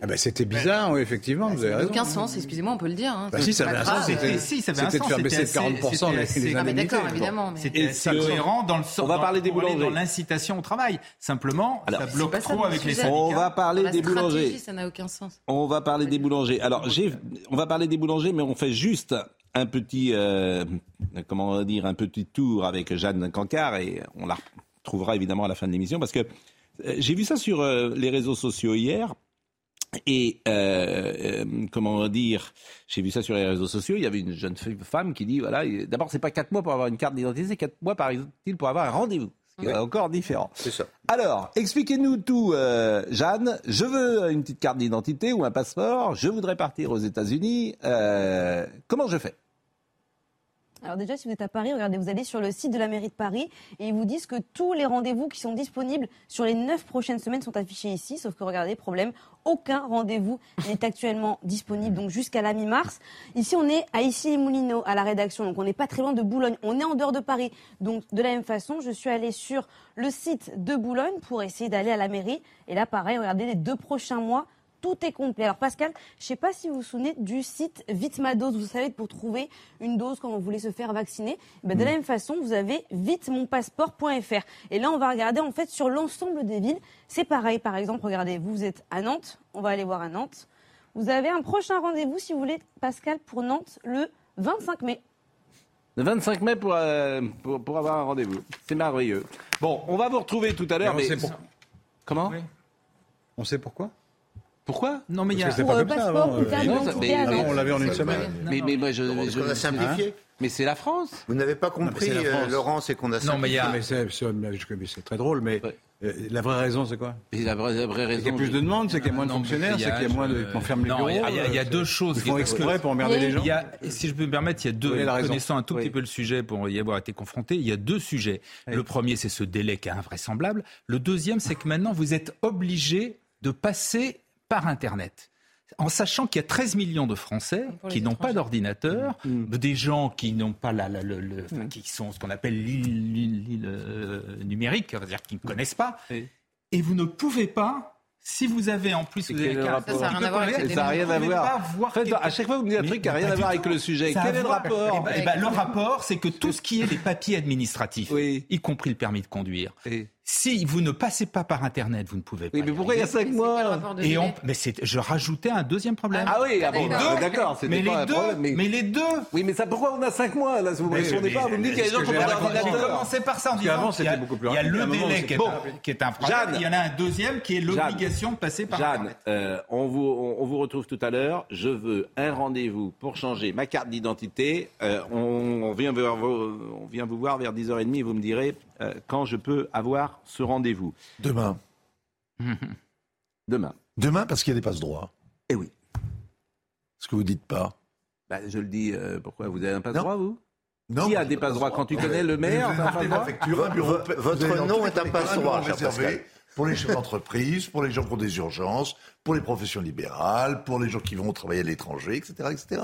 ah ben c'était bizarre, oui, effectivement, vous avez raison. aucun sens, excusez-moi, on peut le dire. Hein. Bah si, ça avait un sens. C'était si, ça de faire baisser de 40% les, les ah mais d'accord, évidemment. C'était cohérent dans le sens. On va parler des boulangers. Dans l'incitation au travail. Simplement, ça bloque trop avec les syndicats. On va parler des boulangers. Ça n'a aucun sens. On va parler des boulangers. Alors, on va parler des boulangers, mais on fait juste un petit, euh, comment dire, un petit tour avec Jeanne Cancard et on la retrouvera évidemment à la fin de l'émission parce que euh, j'ai vu ça sur euh, les réseaux sociaux hier. Et euh, euh, comment dire, j'ai vu ça sur les réseaux sociaux. Il y avait une jeune femme qui dit voilà, d'abord c'est pas quatre mois pour avoir une carte d'identité, c'est quatre mois par exemple pour avoir un rendez-vous. Ce qui est encore différent. C'est ça. Alors, expliquez-nous tout, euh, Jeanne. Je veux une petite carte d'identité ou un passeport. Je voudrais partir aux États-Unis. Euh, comment je fais? Alors déjà, si vous êtes à Paris, regardez, vous allez sur le site de la mairie de Paris et ils vous disent que tous les rendez-vous qui sont disponibles sur les neuf prochaines semaines sont affichés ici. Sauf que regardez, problème, aucun rendez-vous n'est actuellement disponible, donc jusqu'à la mi-mars. Ici, on est à Issy-les-Moulineaux, à la rédaction, donc on n'est pas très loin de Boulogne. On est en dehors de Paris. Donc de la même façon, je suis allée sur le site de Boulogne pour essayer d'aller à la mairie. Et là, pareil, regardez, les deux prochains mois, tout est complet. Alors Pascal, je ne sais pas si vous vous souvenez du site Vite ma dose, vous savez, pour trouver une dose quand on voulait se faire vacciner. Ben, de la mm. même façon, vous avez vitemonpasseport.fr. Et là, on va regarder en fait sur l'ensemble des villes. C'est pareil, par exemple, regardez, vous êtes à Nantes, on va aller voir à Nantes. Vous avez un prochain rendez-vous, si vous voulez, Pascal, pour Nantes, le 25 mai. Le 25 mai pour, euh, pour, avoir un rendez-vous. C'est merveilleux. Bon, on va vous retrouver tout à l'heure. Mais, Comment? On sait pourquoi? Pourquoi? Non, mais il y a. pas comme ça avant. Euh, on l'avait en une semaine. Mais, mais moi, je. On a simplifié. Mais c'est la France. Vous n'avez pas compris, euh, Laurent, c'est qu'on a Non, mais il y a. c'est très drôle, mais. Euh, la vraie raison, c'est quoi? La vraie, la vraie raison. qu'il y a plus de demandes, c'est qu'il y a moins de fonctionnaires, c'est qu'il y a moins de. qu'on ferme les bureaux. Il y, a deux choses. Ils font exprès pour emmerder les gens. si je peux me permettre, il y a deux. Connaissant un tout petit peu le sujet pour y avoir été confronté, il y a deux sujets. Le premier, c'est ce délai qui est invraisemblable. Le deuxième, c'est que maintenant, vous êtes obligé de passer par Internet en sachant qu'il y a 13 millions de Français qui n'ont pas d'ordinateur, mm. Mm. des gens qui n'ont pas la, mm. qui sont ce qu'on appelle l'île euh, numérique, c'est-à-dire qui ne connaissent pas, et vous ne pouvez pas si vous avez en plus vous avez ça, ça n'a rien à voir avec ça rien à voir. En fait, à chaque fois vous me dites un truc qui n'a rien à voir avec le sujet. Quel est le rapport eh ben, eh ben, Le rapport, c'est que tout ce qui est les papiers administratifs, y compris le permis de conduire, Si vous ne passez pas par Internet, vous ne pouvez pas. Oui, mais pourquoi il y a cinq mois Et on, mais je rajoutais un deuxième problème. Ah oui, ah bon, d'accord, mais, les deux, mais... mais... les deux. Oui, mais ça, pourquoi on a cinq mois là Si vous ne répondez pas, vous me dites qu'il y a des gens qui ont pas d'ordinateur. commencé par ça en disant avant, c'était beaucoup plus Il y a le délai qui est un problème. Il y en a un deuxième qui est l'obligation de passer par Jeanne, euh, on vous on vous retrouve tout à l'heure. Je veux un rendez-vous pour changer ma carte d'identité. Euh, on vient on vient vous voir vers 10h30 et vous me direz euh, quand je peux avoir ce rendez-vous. Demain. Demain. Demain parce qu'il y a des passe-droits. Eh oui. Ce que vous dites pas. Bah, je le dis, euh, pourquoi Vous avez un passe-droit, vous? Non, Qui a des passe-droits Quand tu connais le maire Votre nom est un passe-droit, pour les chefs d'entreprise, pour les gens qui ont des urgences, pour les professions libérales, pour les gens qui vont travailler à l'étranger, etc. etc.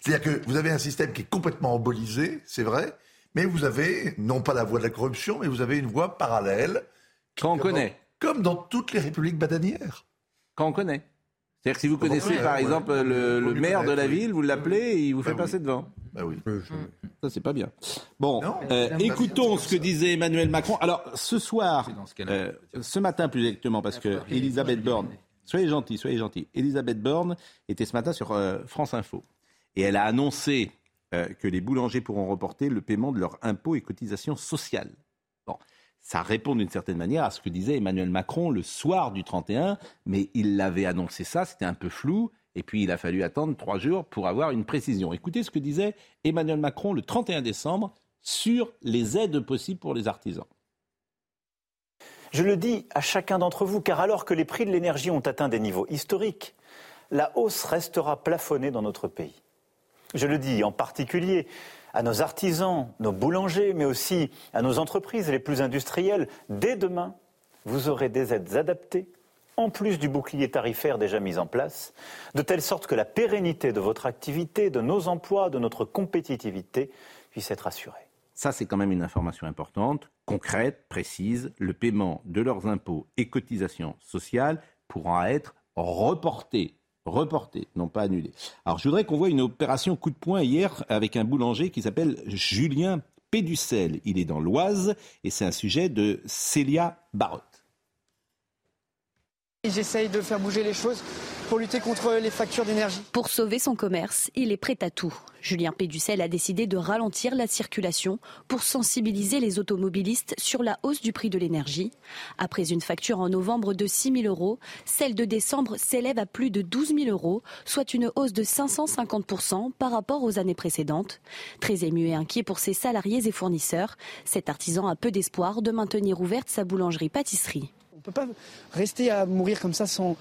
C'est-à-dire que vous avez un système qui est complètement embolisé, c'est vrai, mais vous avez, non pas la voie de la corruption, mais vous avez une voie parallèle. Qu'on connaît. Comme dans toutes les républiques bananières. Qu'on connaît. C'est-à-dire que si vous connaissez, par exemple, le, maire de la ville, vous l'appelez et il vous fait bah passer devant. Bah oui. Ça, c'est pas bien. Bon, euh, écoutons ce que disait Emmanuel Macron. Alors, ce soir, euh, ce matin plus exactement, parce que Elisabeth Borne, soyez gentil, soyez gentil. Elisabeth Borne était ce matin sur euh, France Info. Et elle a annoncé euh, que les boulangers pourront reporter le paiement de leurs impôts et cotisations sociales. Bon, ça répond d'une certaine manière à ce que disait Emmanuel Macron le soir du 31, mais il l'avait annoncé ça, c'était un peu flou, et puis il a fallu attendre trois jours pour avoir une précision. Écoutez ce que disait Emmanuel Macron le 31 décembre sur les aides possibles pour les artisans. Je le dis à chacun d'entre vous, car alors que les prix de l'énergie ont atteint des niveaux historiques, la hausse restera plafonnée dans notre pays je le dis en particulier à nos artisans, nos boulangers, mais aussi à nos entreprises les plus industrielles, dès demain, vous aurez des aides adaptées, en plus du bouclier tarifaire déjà mis en place, de telle sorte que la pérennité de votre activité, de nos emplois, de notre compétitivité puisse être assurée. Ça, c'est quand même une information importante, concrète, précise. Le paiement de leurs impôts et cotisations sociales pourra être reporté reporté, non pas annulé. Alors je voudrais qu'on voit une opération coup de poing hier avec un boulanger qui s'appelle Julien Péducel. Il est dans l'Oise et c'est un sujet de Célia Barotte. J'essaye de faire bouger les choses pour lutter contre les factures d'énergie. Pour sauver son commerce, il est prêt à tout. Julien Péducel a décidé de ralentir la circulation pour sensibiliser les automobilistes sur la hausse du prix de l'énergie. Après une facture en novembre de 6 000 euros, celle de décembre s'élève à plus de 12 000 euros, soit une hausse de 550% par rapport aux années précédentes. Très ému et inquiet pour ses salariés et fournisseurs, cet artisan a peu d'espoir de maintenir ouverte sa boulangerie-pâtisserie. On ne peut pas rester à mourir comme ça sans,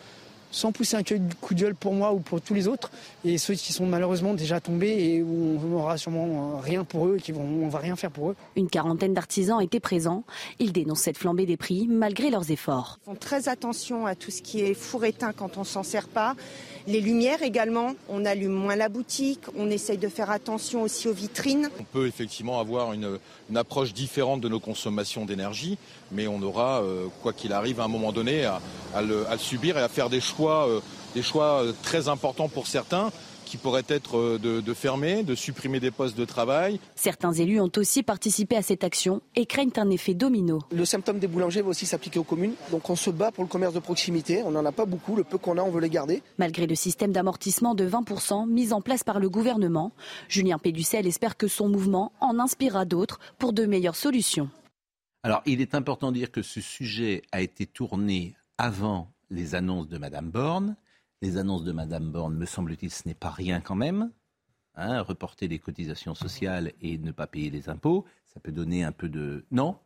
sans pousser un coup de gueule pour moi ou pour tous les autres et ceux qui sont malheureusement déjà tombés et où on n'aura sûrement rien pour eux et qui vont, on va rien faire pour eux. Une quarantaine d'artisans étaient présents. Ils dénoncent cette flambée des prix malgré leurs efforts. Ils font très attention à tout ce qui est four éteint quand on s'en sert pas. Les lumières également, on allume moins la boutique, on essaye de faire attention aussi aux vitrines. On peut effectivement avoir une, approche différente de nos consommations d'énergie, mais on aura, euh, quoi qu'il arrive, à un moment donné, à, le, subir et à faire des choix, euh, des choix euh, très importants pour certains qui pourrait être euh, de, fermer, de supprimer des postes de travail. Certains élus ont aussi participé à cette action et craignent un effet domino. Le symptôme des boulangers va aussi s'appliquer aux communes. Donc on se bat pour le commerce de proximité. On n'en a pas beaucoup. Le peu qu'on a, on veut les garder. Malgré le système d'amortissement de 20% mis en place par le gouvernement, Julien Péducel espère que son mouvement en inspirera d'autres pour de meilleures solutions. Alors, il est important de dire que ce sujet a été tourné avant les annonces de Mme Borne les annonces de Mme Borne, me semble-t-il, ce n'est pas rien quand même. Hein, reporter les cotisations sociales et ne pas payer les impôts, ça peut donner un peu de... Non?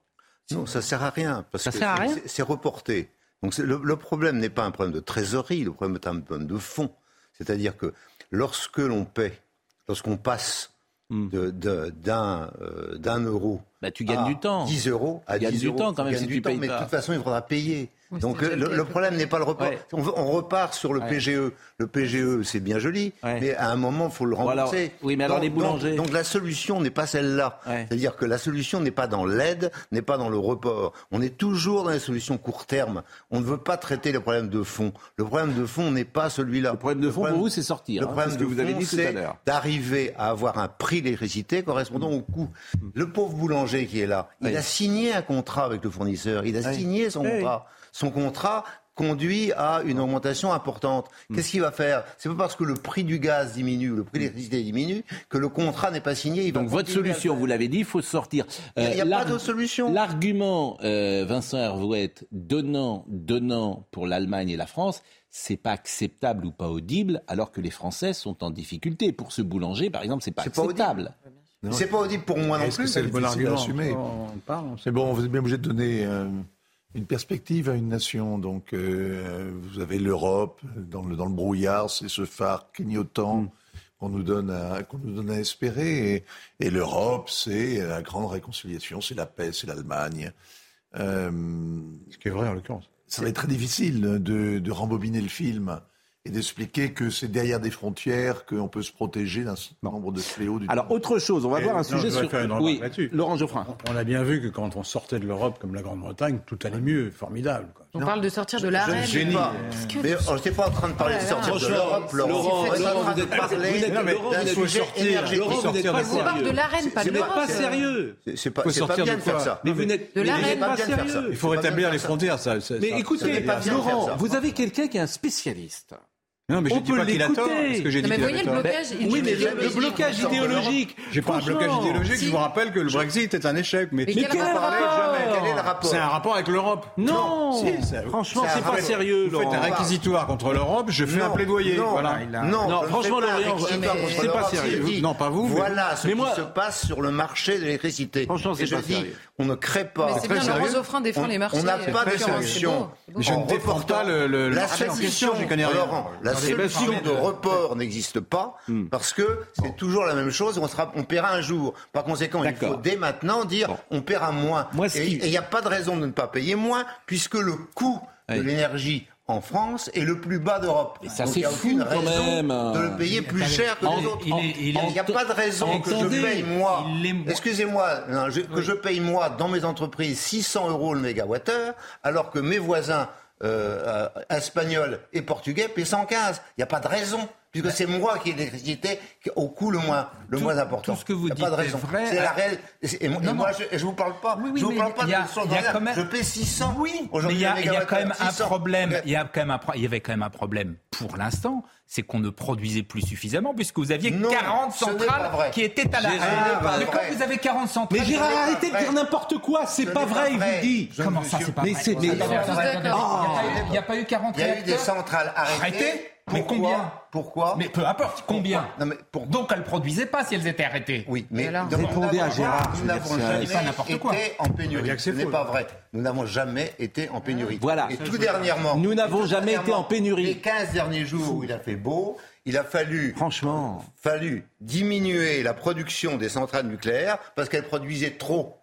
Non, ça sert à rien. Parce ça que sert à rien? C'est reporté. Donc le, problème n'est pas un problème de trésorerie, le problème est un problème de fond. C'est-à-dire que lorsque l'on paie, lorsqu'on passe hmm. d'un euh, euro bah, tu gagnes du temps. 10 euros à tu 10 du temps quand même si tu payes Mais de toute façon, il faudra payer. Donc le, problème n'est pas le report. On, repart sur le PGE. Le PGE, c'est bien joli, mais à un moment, il faut le rembourser. oui, mais alors les boulangers. Donc, la solution n'est pas celle-là. C'est-à-dire que la solution n'est pas dans l'aide, n'est pas dans le report. On est toujours dans les solutions court terme. On ne veut pas traiter le problème de fond. Le problème de fond n'est pas celui-là. Le problème de fond pour vous, c'est sortir. Le hein, problème que vous avez dit tout à l'heure. D'arriver à avoir un prix d'électricité correspondant au coût. Le pauvre boulanger qui est là, il a signé un contrat avec le fournisseur. Il a signé son contrat son contrat conduit à une augmentation importante. Hmm. Qu'est-ce qu'il va faire? C'est pas parce que le prix du gaz diminue, le prix de l'électricité diminue, que le contrat n'est pas signé. Donc votre solution, vous l'avez dit, il faut sortir. il n'y a, pas d'autre solution. L'argument, euh, Vincent Hervouette, donnant, donnant pour l'Allemagne et la France, c'est pas acceptable ou pas audible, alors que les Français sont en difficulté. Pour ce boulanger, par exemple, c'est pas acceptable. C'est pas audible pour moi non plus. C'est le bon argument. C'est bon, vous êtes bien obligé de donner. Euh, une perspective à une nation. Donc, euh, vous avez l'Europe dans le, dans le brouillard, c'est ce phare clignotant mm. qu'on nous donne à, qu'on nous donne à espérer. Et, l'Europe, c'est la grande réconciliation, c'est la paix, c'est l'Allemagne. Euh, ce qui est vrai en l'occurrence. Ça va être très difficile de, de rembobiner le film et d'expliquer que c'est derrière des frontières qu'on peut se protéger d'un nombre de fléaux. Du Alors, autre chose, on va voir un sujet sur. oui, Laurent Geoffrin. On a bien vu que quand on sortait de l'Europe, comme la Grande-Bretagne, tout allait mieux, formidable. Quoi. On parle de sortir de l'arène. Je ne pas. Mais on n'était pas en train de parler de oh sortir de l'Europe, Laurent. Laurent, vous n'êtes pas sérieux. d'un sujet énergétique. Laurent, vous n'êtes pas sérieux. On parle de l'arène, pas de l'Europe. Vous n'êtes pas sérieux. C'est pas, bien de faire ça. Mais vous n'êtes de l'arène, pas sérieux. Il faut rétablir les frontières. Mais écoutez, Laurent, vous avez quelqu'un qui est un spécialiste. Non, mais je ne dis pas qu'il a tort. Parce que j'ai dit mais voyez le blocage Oui, mais le, blocage idéologique. J'ai pas un blocage idéologique. Je vous rappelle que le Brexit est un échec. Mais, quel, quel, est le rapport C'est un rapport avec l'Europe. Non. Franchement, c'est pas sérieux. Vous faites un réquisitoire contre l'Europe. Je fais un plaidoyer. Voilà. Non, franchement, c'est pas sérieux. Non, pas vous. Voilà ce qui se passe sur le marché de l'électricité. Franchement, c'est pas sérieux. On ne crée pas. C'est bien, Laurent Zoffrin défend les marchés. On n'a pas de solution. Je ne défends pas le. La solution, je connais rien. La solution de report n'existe pas hmm. parce que c'est toujours la même chose. On, sera, on paiera un jour. Par conséquent, il faut dès maintenant dire on paiera moins. et il n'y a pas de raison de ne pas payer moins puisque le coût de l'énergie en France est le plus bas d'Europe. Et ça, c'est fou quand même. De le payer plus cher que les autres. Il n'y a pas de raison que je paye moi. Excusez-moi, que je paye moi dans mes entreprises 600 euros le mégawattheure, alors que mes voisins euh, espagnol et portugais paient 115. Il n'y a pas de raison puisque c'est moi qui ai l'électricité au coût le moins, le moins important. Tout ce que vous dites pas de raison. C'est la réelle. Et, moi, je, ne vous parle pas. je vous parle pas de quand Je paie 600. Oui, mais il y a, y a quand même un problème. Il y a quand même un, il y avait quand même un problème pour l'instant. C'est qu'on ne produisait plus suffisamment puisque vous aviez 40 centrales qui étaient à l'arrêt. Mais quand vous avez 40 centrales. Mais Gérard, arrêtez de dire n'importe quoi. C'est pas vrai, il vous dit. Comment ça, c'est pas vrai Il n'y a pas eu 40 Il y a eu des centrales arrêtées. Mais combien Pourquoi Mais peu importe, combien non, mais pour... Donc elles ne produisaient pas si elles étaient arrêtées. Oui, mais répondez à Gérard. Nous n'avons jamais été en pénurie. Ce n'est pas vrai. Nous n'avons jamais été en pénurie. Voilà. Et tout dernièrement. Nous n'avons jamais été en pénurie. Les 15 derniers jours où il a fait beau, il a fallu, franchement, fallu diminuer la production des centrales nucléaires parce qu'elles produisaient trop.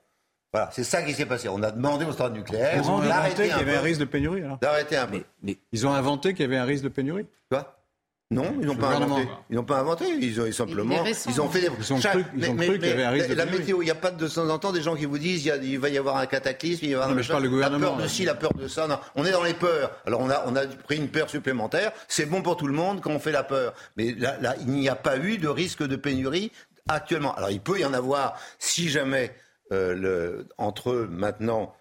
Voilà, c'est ça qui s'est passé. On a demandé aux centrales nucléaires Ils ont inventé qu'il y avait un risque de pénurie. D'arrêter un peu. Ils ont inventé qu'il y avait un risque de pénurie. Quoi? Non, ils n'ont pas inventé. Ils n'ont pas inventé. Ils ont simplement, ils ont fait des. Ils ont cru, ils ont cru qu'il y avait un risque de La météo, il n'y a pas de, temps en temps des gens qui vous disent il, va y avoir un cataclysme, il va y avoir non, mais je parle du gouvernement. La peur de ci, la peur de ça. Non, on est dans les peurs. Alors on a, on a pris une peur supplémentaire. C'est bon pour tout le monde quand on fait la peur. Mais là, là il n'y a pas eu de risque de pénurie actuellement. Alors il peut y en avoir si jamais euh, le, entre maintenant,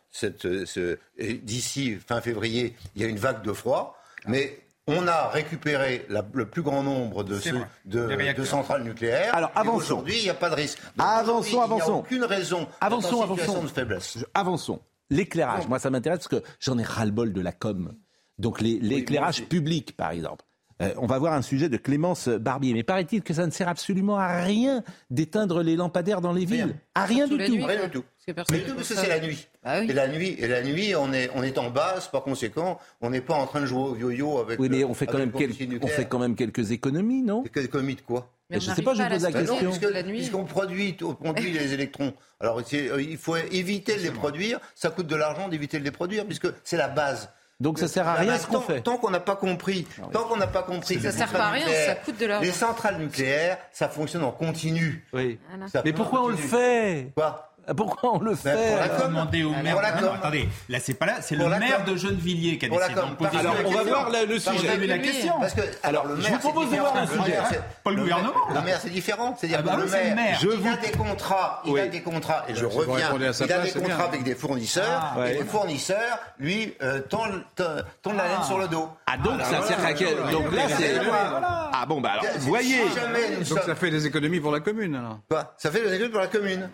d'ici fin février, il y a une vague de froid, mais on a récupéré le plus grand nombre de, de, centrales nucléaires. Alors avançons. Aujourd'hui, il n'y a pas de risque. avançons, avançons. Il n'y a aucune raison. Avançons, avançons. de faiblesse. avançons. L'éclairage, moi ça m'intéresse parce que j'en ai ras-le-bol de la com. Donc l'éclairage public, par exemple. Euh, on va voir un sujet de Clémence Barbier. Mais paraît-il que ça ne sert absolument à rien d'éteindre les lampadaires dans les villes. À rien du tout. Rien du tout. Mais tout parce que c'est la nuit. Ah et la nuit, et la nuit, on est, on est en basse, par conséquent, on n'est pas en train de jouer au yo-yo avec. Oui, mais on fait quand même on fait quand même quelques économies, non Quelques économies de quoi mais je ne sais pas, je pose la, question. Puisqu'on produit, on produit les électrons. Alors il faut éviter de les produire. Ça coûte de l'argent d'éviter de les produire, puisque c'est la base. Donc ça sert à rien ce qu'on fait. Tant qu'on n'a pas compris, ah tant qu'on n'a pas compris ça sert pas à rien, ça coûte de l'argent. Les centrales nucléaires, ça fonctionne en continu. Oui. Mais pourquoi on le fait? Quoi? Pourquoi on le fait On demander au maire. Non, attendez, là c'est pas là, c'est le maire de Gennevilliers qui a décidé de Alors on va voir le sujet. la question. Parce que alors le maire, je vous propose de voir un sujet. Pas le gouvernement. Le maire c'est différent, c'est-à-dire ah bah que le maire, il a des contrats, il a des contrats et je reviens, il a des contrats avec des fournisseurs et les fournisseurs lui euh, tendent la laine sur le dos. Ah donc ça sert à quel Donc là c'est ah bon bah alors vous voyez. Donc ça fait des économies pour la commune alors. Quoi? Ça fait des économies pour la commune.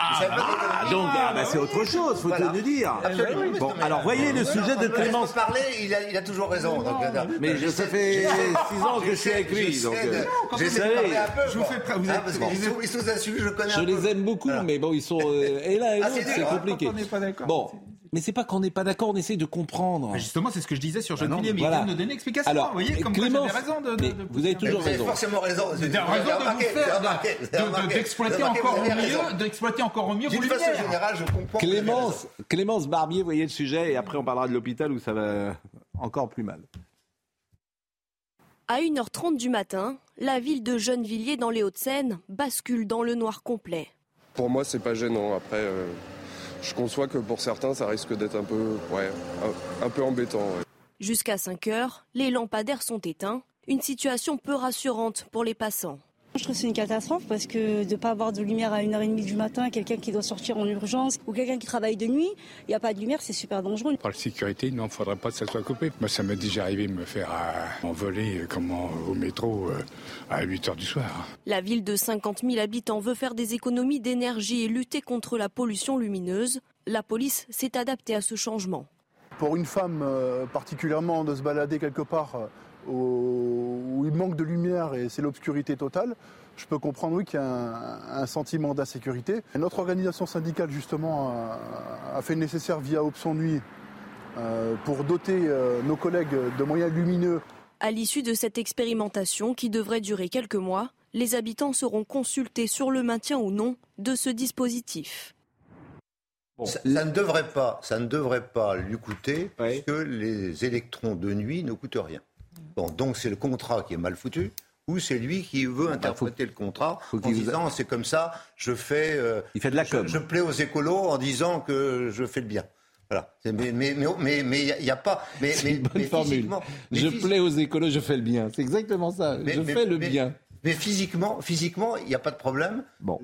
Ah donc ah, bah, c'est autre chose, faut te le dire. Absolument. Bon, alors voyez le sujet de Clémence. parler, il a, il a toujours raison. Donc, euh, mais je, ça fait 6 ans que je suis avec lui. Donc, euh, un peu. Je vous fais vous ah, parce bon. ils sont je connais. Je les aime beaucoup, mais bon, ils sont euh, et là et ah, l'autre, c'est compliqué. Bon, mais c'est pas qu'on n'est pas d'accord, on essaie de comprendre. Mais justement, c'est ce que je disais sur Jean-Villiers, mais voilà. il nous donner une explication. Alors, vous voyez, comme avez raison de, de, de Vous avez toujours raison. Vous avez forcément raison. Vous avez raison de vous faire, d'exploiter encore au mieux, d'exploiter encore au mieux D'une façon générale, je comprends. Clémence, Clémence Barbier, voyez le sujet, et après on parlera de l'hôpital où ça va encore plus mal. À 1h30 du matin, la ville de Gennevilliers dans les Hauts-de-Seine bascule dans le noir complet. Pour moi, c'est pas gênant. Après, euh, je conçois que pour certains, ça risque d'être un peu, ouais, un, peu embêtant. Jusqu'à 5 heures, les lampadaires sont éteints, une situation peu rassurante pour les passants. Je trouve que c'est une catastrophe parce que de ne pas avoir de lumière à 1h30 du matin, quelqu'un qui doit sortir en urgence ou quelqu'un qui travaille de nuit, il n'y a pas de lumière, c'est super dangereux. Par la sécurité, non, il ne faudrait pas que ça soit coupé. Moi, ça m'est déjà arrivé de me faire euh, envoler euh, comme au métro euh, à 8 h du soir. La ville de 50 000 habitants veut faire des économies d'énergie et lutter contre la pollution lumineuse. La police s'est adaptée à ce changement. Pour une femme particulièrement de se balader quelque part où il manque de lumière et c'est l'obscurité totale, je peux comprendre oui, qu'il y a un, sentiment d'insécurité. Notre organisation syndicale justement a, fait le nécessaire via Option Nuit euh, pour doter euh, nos collègues de moyens lumineux. À l'issue de cette expérimentation qui devrait durer quelques mois, les habitants seront consultés sur le maintien ou non de ce dispositif. Ça, ne devrait pas, ça ne devrait pas lui coûter que les électrons de nuit ne coûtent rien. Bon, donc c'est le contrat qui est mal foutu ou c'est lui qui veut interpréter le contrat en disant c'est comme ça, je fais. Euh, il fait de la com. Je, plais aux écolos en disant que je fais le bien. Voilà. Mais mais mais mais il n'y a, pas. Mais, c'est une bonne formule. Je plais aux écolos, je fais le bien. C'est exactement ça. je fais le bien. Mais physiquement, physiquement, il n'y a pas de problème. Bon.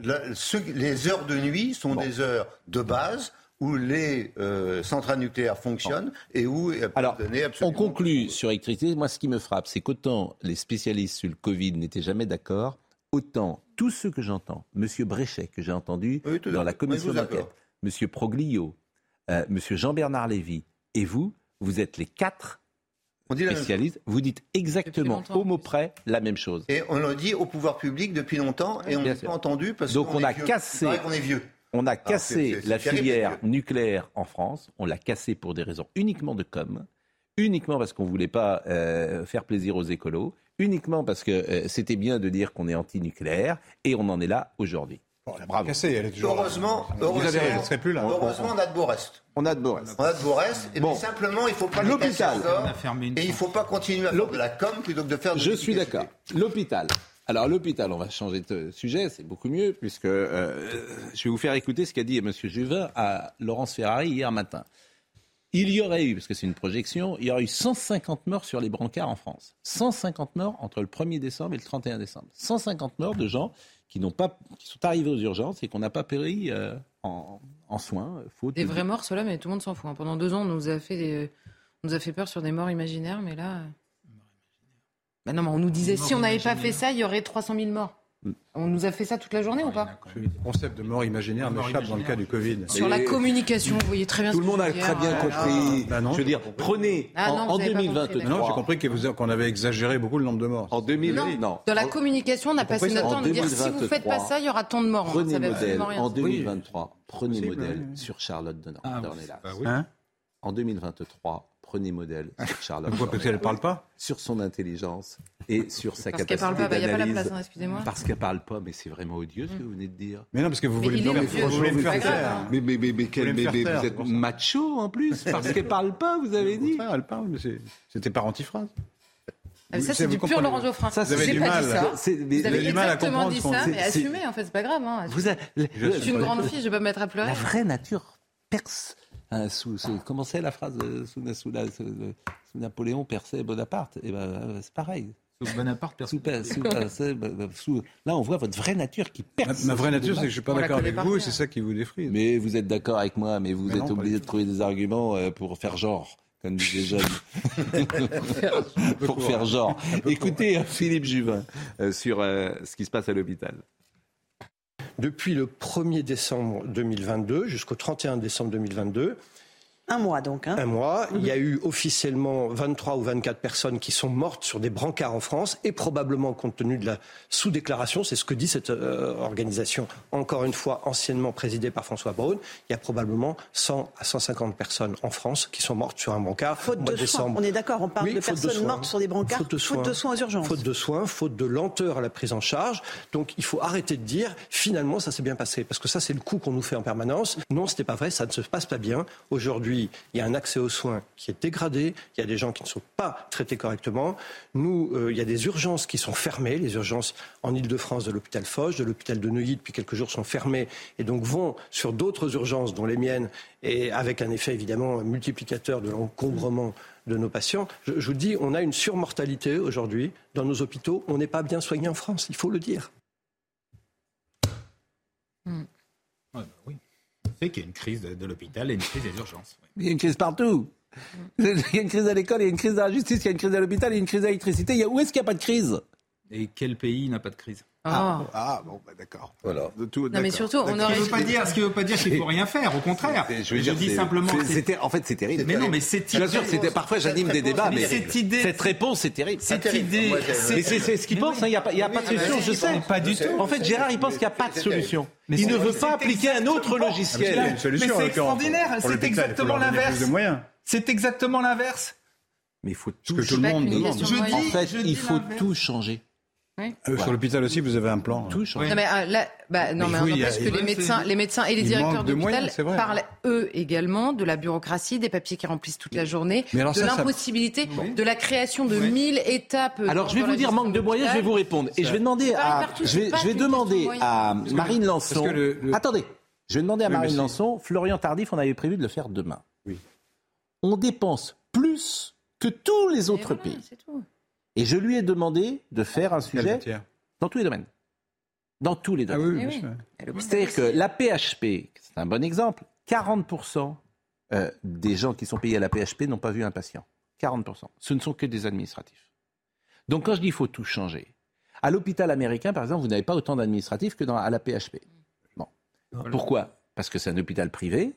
les heures de nuit sont des heures de base où les euh, centrales nucléaires fonctionnent et où Alors, on conclut sur l'électricité. Moi, ce qui me frappe, c'est qu'autant les spécialistes sur le Covid n'étaient jamais d'accord, autant tous ceux que j'entends, M. Bréchet, que j'ai entendu dans la commission d'enquête, M. Proglio, euh, M. Jean-Bernard Lévy et vous, vous êtes les quatre spécialistes, vous dites exactement au mot près la même chose. Et on l'a dit au pouvoir public depuis longtemps et on n'a pas entendu parce qu'on on a cassé. On est vieux. On a ah, cassé la filière nucléaire en France. On l'a cassé pour des raisons uniquement de com, uniquement parce qu'on ne voulait pas euh, faire plaisir aux écolos, uniquement parce que euh, c'était bien de dire qu'on est anti-nucléaire, et on en est là aujourd'hui. Bravo. Cassé, elle est toujours heureusement, heureusement, plus là. heureusement, on a de beaux restes. On a de beaux restes. On a de beaux restes. Et bon. simplement, il ne faut pas l'hôpital. Et il ne faut pas continuer à faire de la com plutôt que de faire de Je suis d'accord. L'hôpital. Alors l'hôpital, on va changer de sujet, c'est beaucoup mieux, puisque euh, je vais vous faire écouter ce qu'a dit M. Juvin à Laurence Ferrari hier matin. Il y aurait eu, parce que c'est une projection, il y aurait eu 150 morts sur les brancards en France. 150 morts entre le 1er décembre et le 31 décembre. 150 morts de gens qui, n'ont pas, qui sont arrivés aux urgences et qu'on n'a pas péri euh, en, soins. Faute des vrais morts, cela, mais tout le monde s'en fout. Hein. Pendant deux ans, on nous a fait, on nous a fait peur sur des morts imaginaires, mais là... Non, mais on nous disait si on n'avait pas fait ça, il y aurait 300 000 morts. Mm. On nous a fait ça toute la journée ou pas Le concept de mort imaginaire m'échappe dans le cas du Covid. Sur la communication, vous voyez très bien. Tout le monde a très bien ah, compris. Ah, je veux dire, prenez ah, en, 2023. Non, j'ai compris qu'on avait exagéré beaucoup le nombre de morts. En 2020, non. Dans la communication, on a passé notre temps à dire si vous ne faites pas ça, il y aura tant de morts. Prenez modèle en 2023. Prenez modèle sur Charlotte de hein En 2023, prenez modèle sur Charlotte. Pourquoi Parce qu'elle ne parle pas Sur son intelligence et sur sa capacité. Parce qu'elle ne parle pas, il n'y a pas la place, hein, excusez-moi. Parce qu'elle ne parle pas, mais c'est vraiment odieux ce que mm. vous venez de dire. Mais non, parce que vous voulez me faire, vous faire. Mais, mais, mais, mais, mais, vous êtes macho en plus, parce qu'elle ne parle pas, vous avez dit. Elle parle, mais c'était par antiphrase. Ah, ça, c'est du pur Laurent Geoffrin. Ça, vous avez du mal. Vous avez du mal à dit ça, mais assumez, en fait, c'est pas grave. Hein, vous Je suis une grande fille, je vais pas me mettre à pleurer. La vraie nature perse Hein, comment c'est la phrase euh, sous, sous, euh, Napoléon, perçait Bonaparte? Et ben, euh, c'est pareil. Sous Bonaparte, perçait. Bah, bah, là, on voit votre vraie nature qui perce. Ma, vraie nature, c'est que je ne suis pas d'accord avec vous, et c'est ça qui vous défrise. Mais vous êtes d'accord avec moi, mais vous êtes obligé de trouver des arguments pour faire genre comme disent les jeunes, pour faire genre. Écoutez Philippe Juvin sur ce qui se passe à l'hôpital depuis le 1er décembre 2022 jusqu'au 31 décembre 2022, un mois donc. Hein. Un mois. Il y a mhm. eu officiellement 23 ou 24 personnes qui sont mortes sur des brancards en France et probablement compte tenu de la sous-déclaration, c'est ce que dit cette euh, organisation, encore une fois anciennement présidée par François Braun, il y a probablement 100 à 150 personnes en France qui sont mortes sur un brancard. Faute de décembre. Soins. On est d'accord, on parle de personnes mortes sur des brancards. Faute de, soins, faute de soins aux urgences. Faute de soins, faute de lenteur à la prise en charge. Donc il faut arrêter de dire finalement ça s'est bien passé parce que ça c'est le coup qu'on nous fait en permanence. Non, c'était pas vrai, ça ne se passe pas bien. Aujourd'hui, il y a un accès aux soins qui est dégradé, il y a des gens qui ne sont pas traités correctement. Nous, euh, il y a des urgences qui sont fermées. Les urgences en Ile-de-France de l'hôpital Foch, de l'hôpital de Neuilly depuis quelques jours sont fermées et donc vont sur d'autres urgences, dont les miennes, et avec un effet évidemment multiplicateur de l'encombrement de nos patients. Je, vous dis, on a une surmortalité aujourd'hui dans nos hôpitaux. On n'est pas bien soigné en France, il faut le dire. Hmm. Ah, bah oui qu'il y a une crise de, l'hôpital et une crise des urgences. Il y a une crise partout. Mm. Il y a une crise à l'école, il y a une crise à la justice, il y a une crise à l'hôpital, il y a une crise d'électricité. Où est-ce qu'il n'y a pas de crise? Et quel pays n'a pas de crise? Ah. Ah. ah. bon, d'accord. Voilà. Non, mais surtout, on aurait. Veut pas dire, ce qui ne veut pas dire qu'il ne faut rien faire, au contraire. Je, dis simplement. C'était, en fait, c'est terrible. Mais non, mais cette idée. c'était, parfois, j'anime des débats, mais, cette, idée, cette réponse, c'est terrible. Cette idée. Mais c'est ce qu'il pense, il n'y a pas de solution, je sais. Pas du tout. En fait, Gérard, il pense qu'il n'y a pas de solution. Il ne veut pas appliquer un autre logiciel. Ah, mais c'est extraordinaire, c'est exactement l'inverse. C'est exactement l'inverse. Mais il faut tout changer. Je dis, en fait, il faut tout changer. Euh, sur l'hôpital aussi, vous avez un plan. Tout Non, mais, euh, là, bah, parce que les médecins, les médecins et les directeurs de d'hôpital parlent eux également de la bureaucratie, des papiers qui remplissent toute la journée, de l'impossibilité de la création de 1000 étapes. Alors je vais vous dire manque de moyens, je vais vous répondre et je vais demander à, je vais, demander à Marine Lançon. Le. Attendez, je vais demander à Marine oui, Lançon. Florian Tardif, on avait prévu de le faire demain. On dépense plus que tous les autres voilà, pays. Et je lui ai demandé de faire un sujet dans tous les domaines. Dans tous les domaines. C'est-à-dire que la PHP, c'est un bon exemple, 40% euh, des gens qui sont payés à la PHP n'ont pas vu un patient. 40%. Ce ne sont que des administratifs. Donc quand je dis qu'il faut tout changer, à l'hôpital américain, par exemple, vous n'avez pas autant d'administratifs que à la PHP. Bon. Pourquoi? Parce que c'est un hôpital privé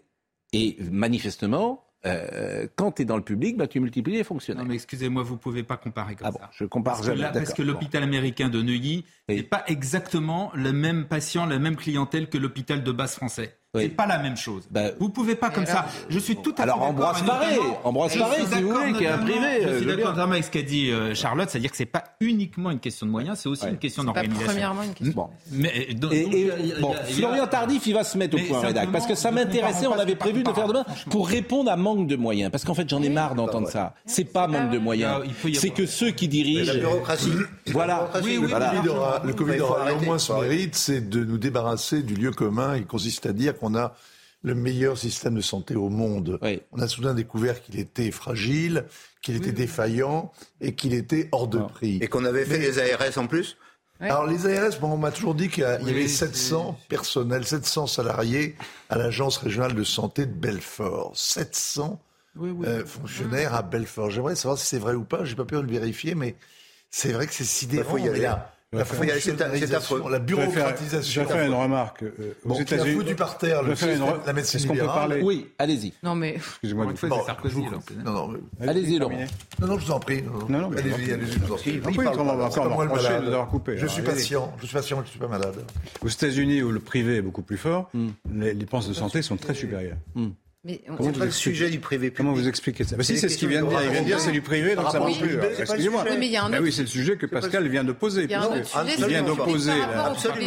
et manifestement, euh, quand tu es dans le public, bah, tu multiplies les fonctionnaires. Non, mais excusez-moi, vous ne pouvez pas comparer comme ah ça. Je compare parce. Que parce que l'hôpital américain de Neuilly n'est pas exactement le même patient, la même clientèle que l'hôpital de base français. Oui. C'est pas la même chose. Bah, vous bah, pouvez pas comme ça. Je suis tout à alors fait Alors Ambroise Paré, si vous voulez, qui est un privé. Je euh, suis d'accord notamment avec ce qu'a dit euh, Charlotte, c'est-à-dire que c'est pas uniquement une question de moyens, c'est aussi une question d'organisation. Premièrement, une question. Bon. Mais, euh, donc, et, et, bon, Florian Tardif, il va se mettre au point, rédac, parce que ça m'intéressait. On avait prévu de faire demain pour répondre à manque de moyens, parce qu'en fait, j'en ai marre d'entendre ah, ça. C'est pas manque de moyens, c'est que ceux qui dirigent. La bureaucratie. Voilà. Le Covid aura au moins son mérite, c'est de nous débarrasser du lieu commun. Il consiste à dire qu'on qu'on a le meilleur système de santé au monde. On a soudain découvert qu'il était fragile, qu'il était défaillant et qu'il était hors de ah. prix. Et qu'on avait fait les ARS en plus? Alors les ARS, bon, on m'a toujours dit qu'il y avait 700 personnels, 700 salariés à l'agence régionale de santé de Belfort. 700 euh, fonctionnaires à Belfort. J'aimerais savoir si c'est vrai ou pas. J'ai pas peur de le vérifier, mais c'est vrai que c'est sidérant. Bah, y. Là, la c'est. La bureaucratisation. Je vais faire une remarque. Euh, bon, aux États-Unis. foutu par terre le système, une... la médecine Est-ce qu'on peut parler Oui, allez-y. Non, mais. Excusez-moi. Une fois, bon, Sarkozy, vous... Non, non. Mais... Allez-y, Laurent. Non, non, je vous en prie. Non, non. Allez-y, allez-y, je vous en prie. Je suis ah, patient. Je suis patient, je ne suis pas malade. Aux États-Unis, où le privé est beaucoup plus fort, hmm. les dépenses de santé sont très supérieures. Hmm. Mais c'est pas le sujet du privé Comment vous expliquez ça bah Si, c'est ce qu'il vient de dire. Il vient de dire c'est du privé, donc ça marche plus. Excusez-moi. Bah oui, c'est le sujet que Pascal vient de poser. Il vient d'opposer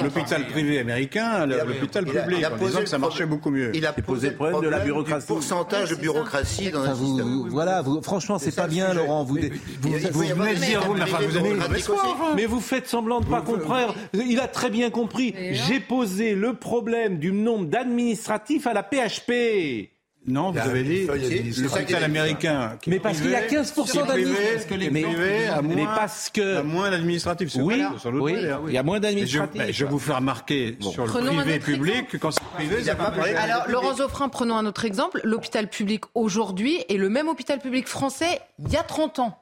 l'hôpital privé américain à l'hôpital public en disant que ça marchait beaucoup mieux. Il a posé le problème de la bureaucratie. pourcentage de bureaucratie dans le système. Voilà, franchement, c'est pas bien, Laurent. Vous venez dire, mais vous faites semblant de pas comprendre. Il a très bien compris. J'ai posé le problème du nombre d'administratifs à la PHP. Non, vous avez dit l'hôpital américain. Qui mais parce qu'il y a 15% d'administratifs. mais, parce que moins d'administratifs. Oui, oui, il y a moins d'administratifs. Je, je, vais vous faire remarquer sur le privé public quand c'est privé, ça pas Alors, Laurent Zoffrin, prenons un autre exemple. L'hôpital public aujourd'hui est le même hôpital public français il y a 30 ans.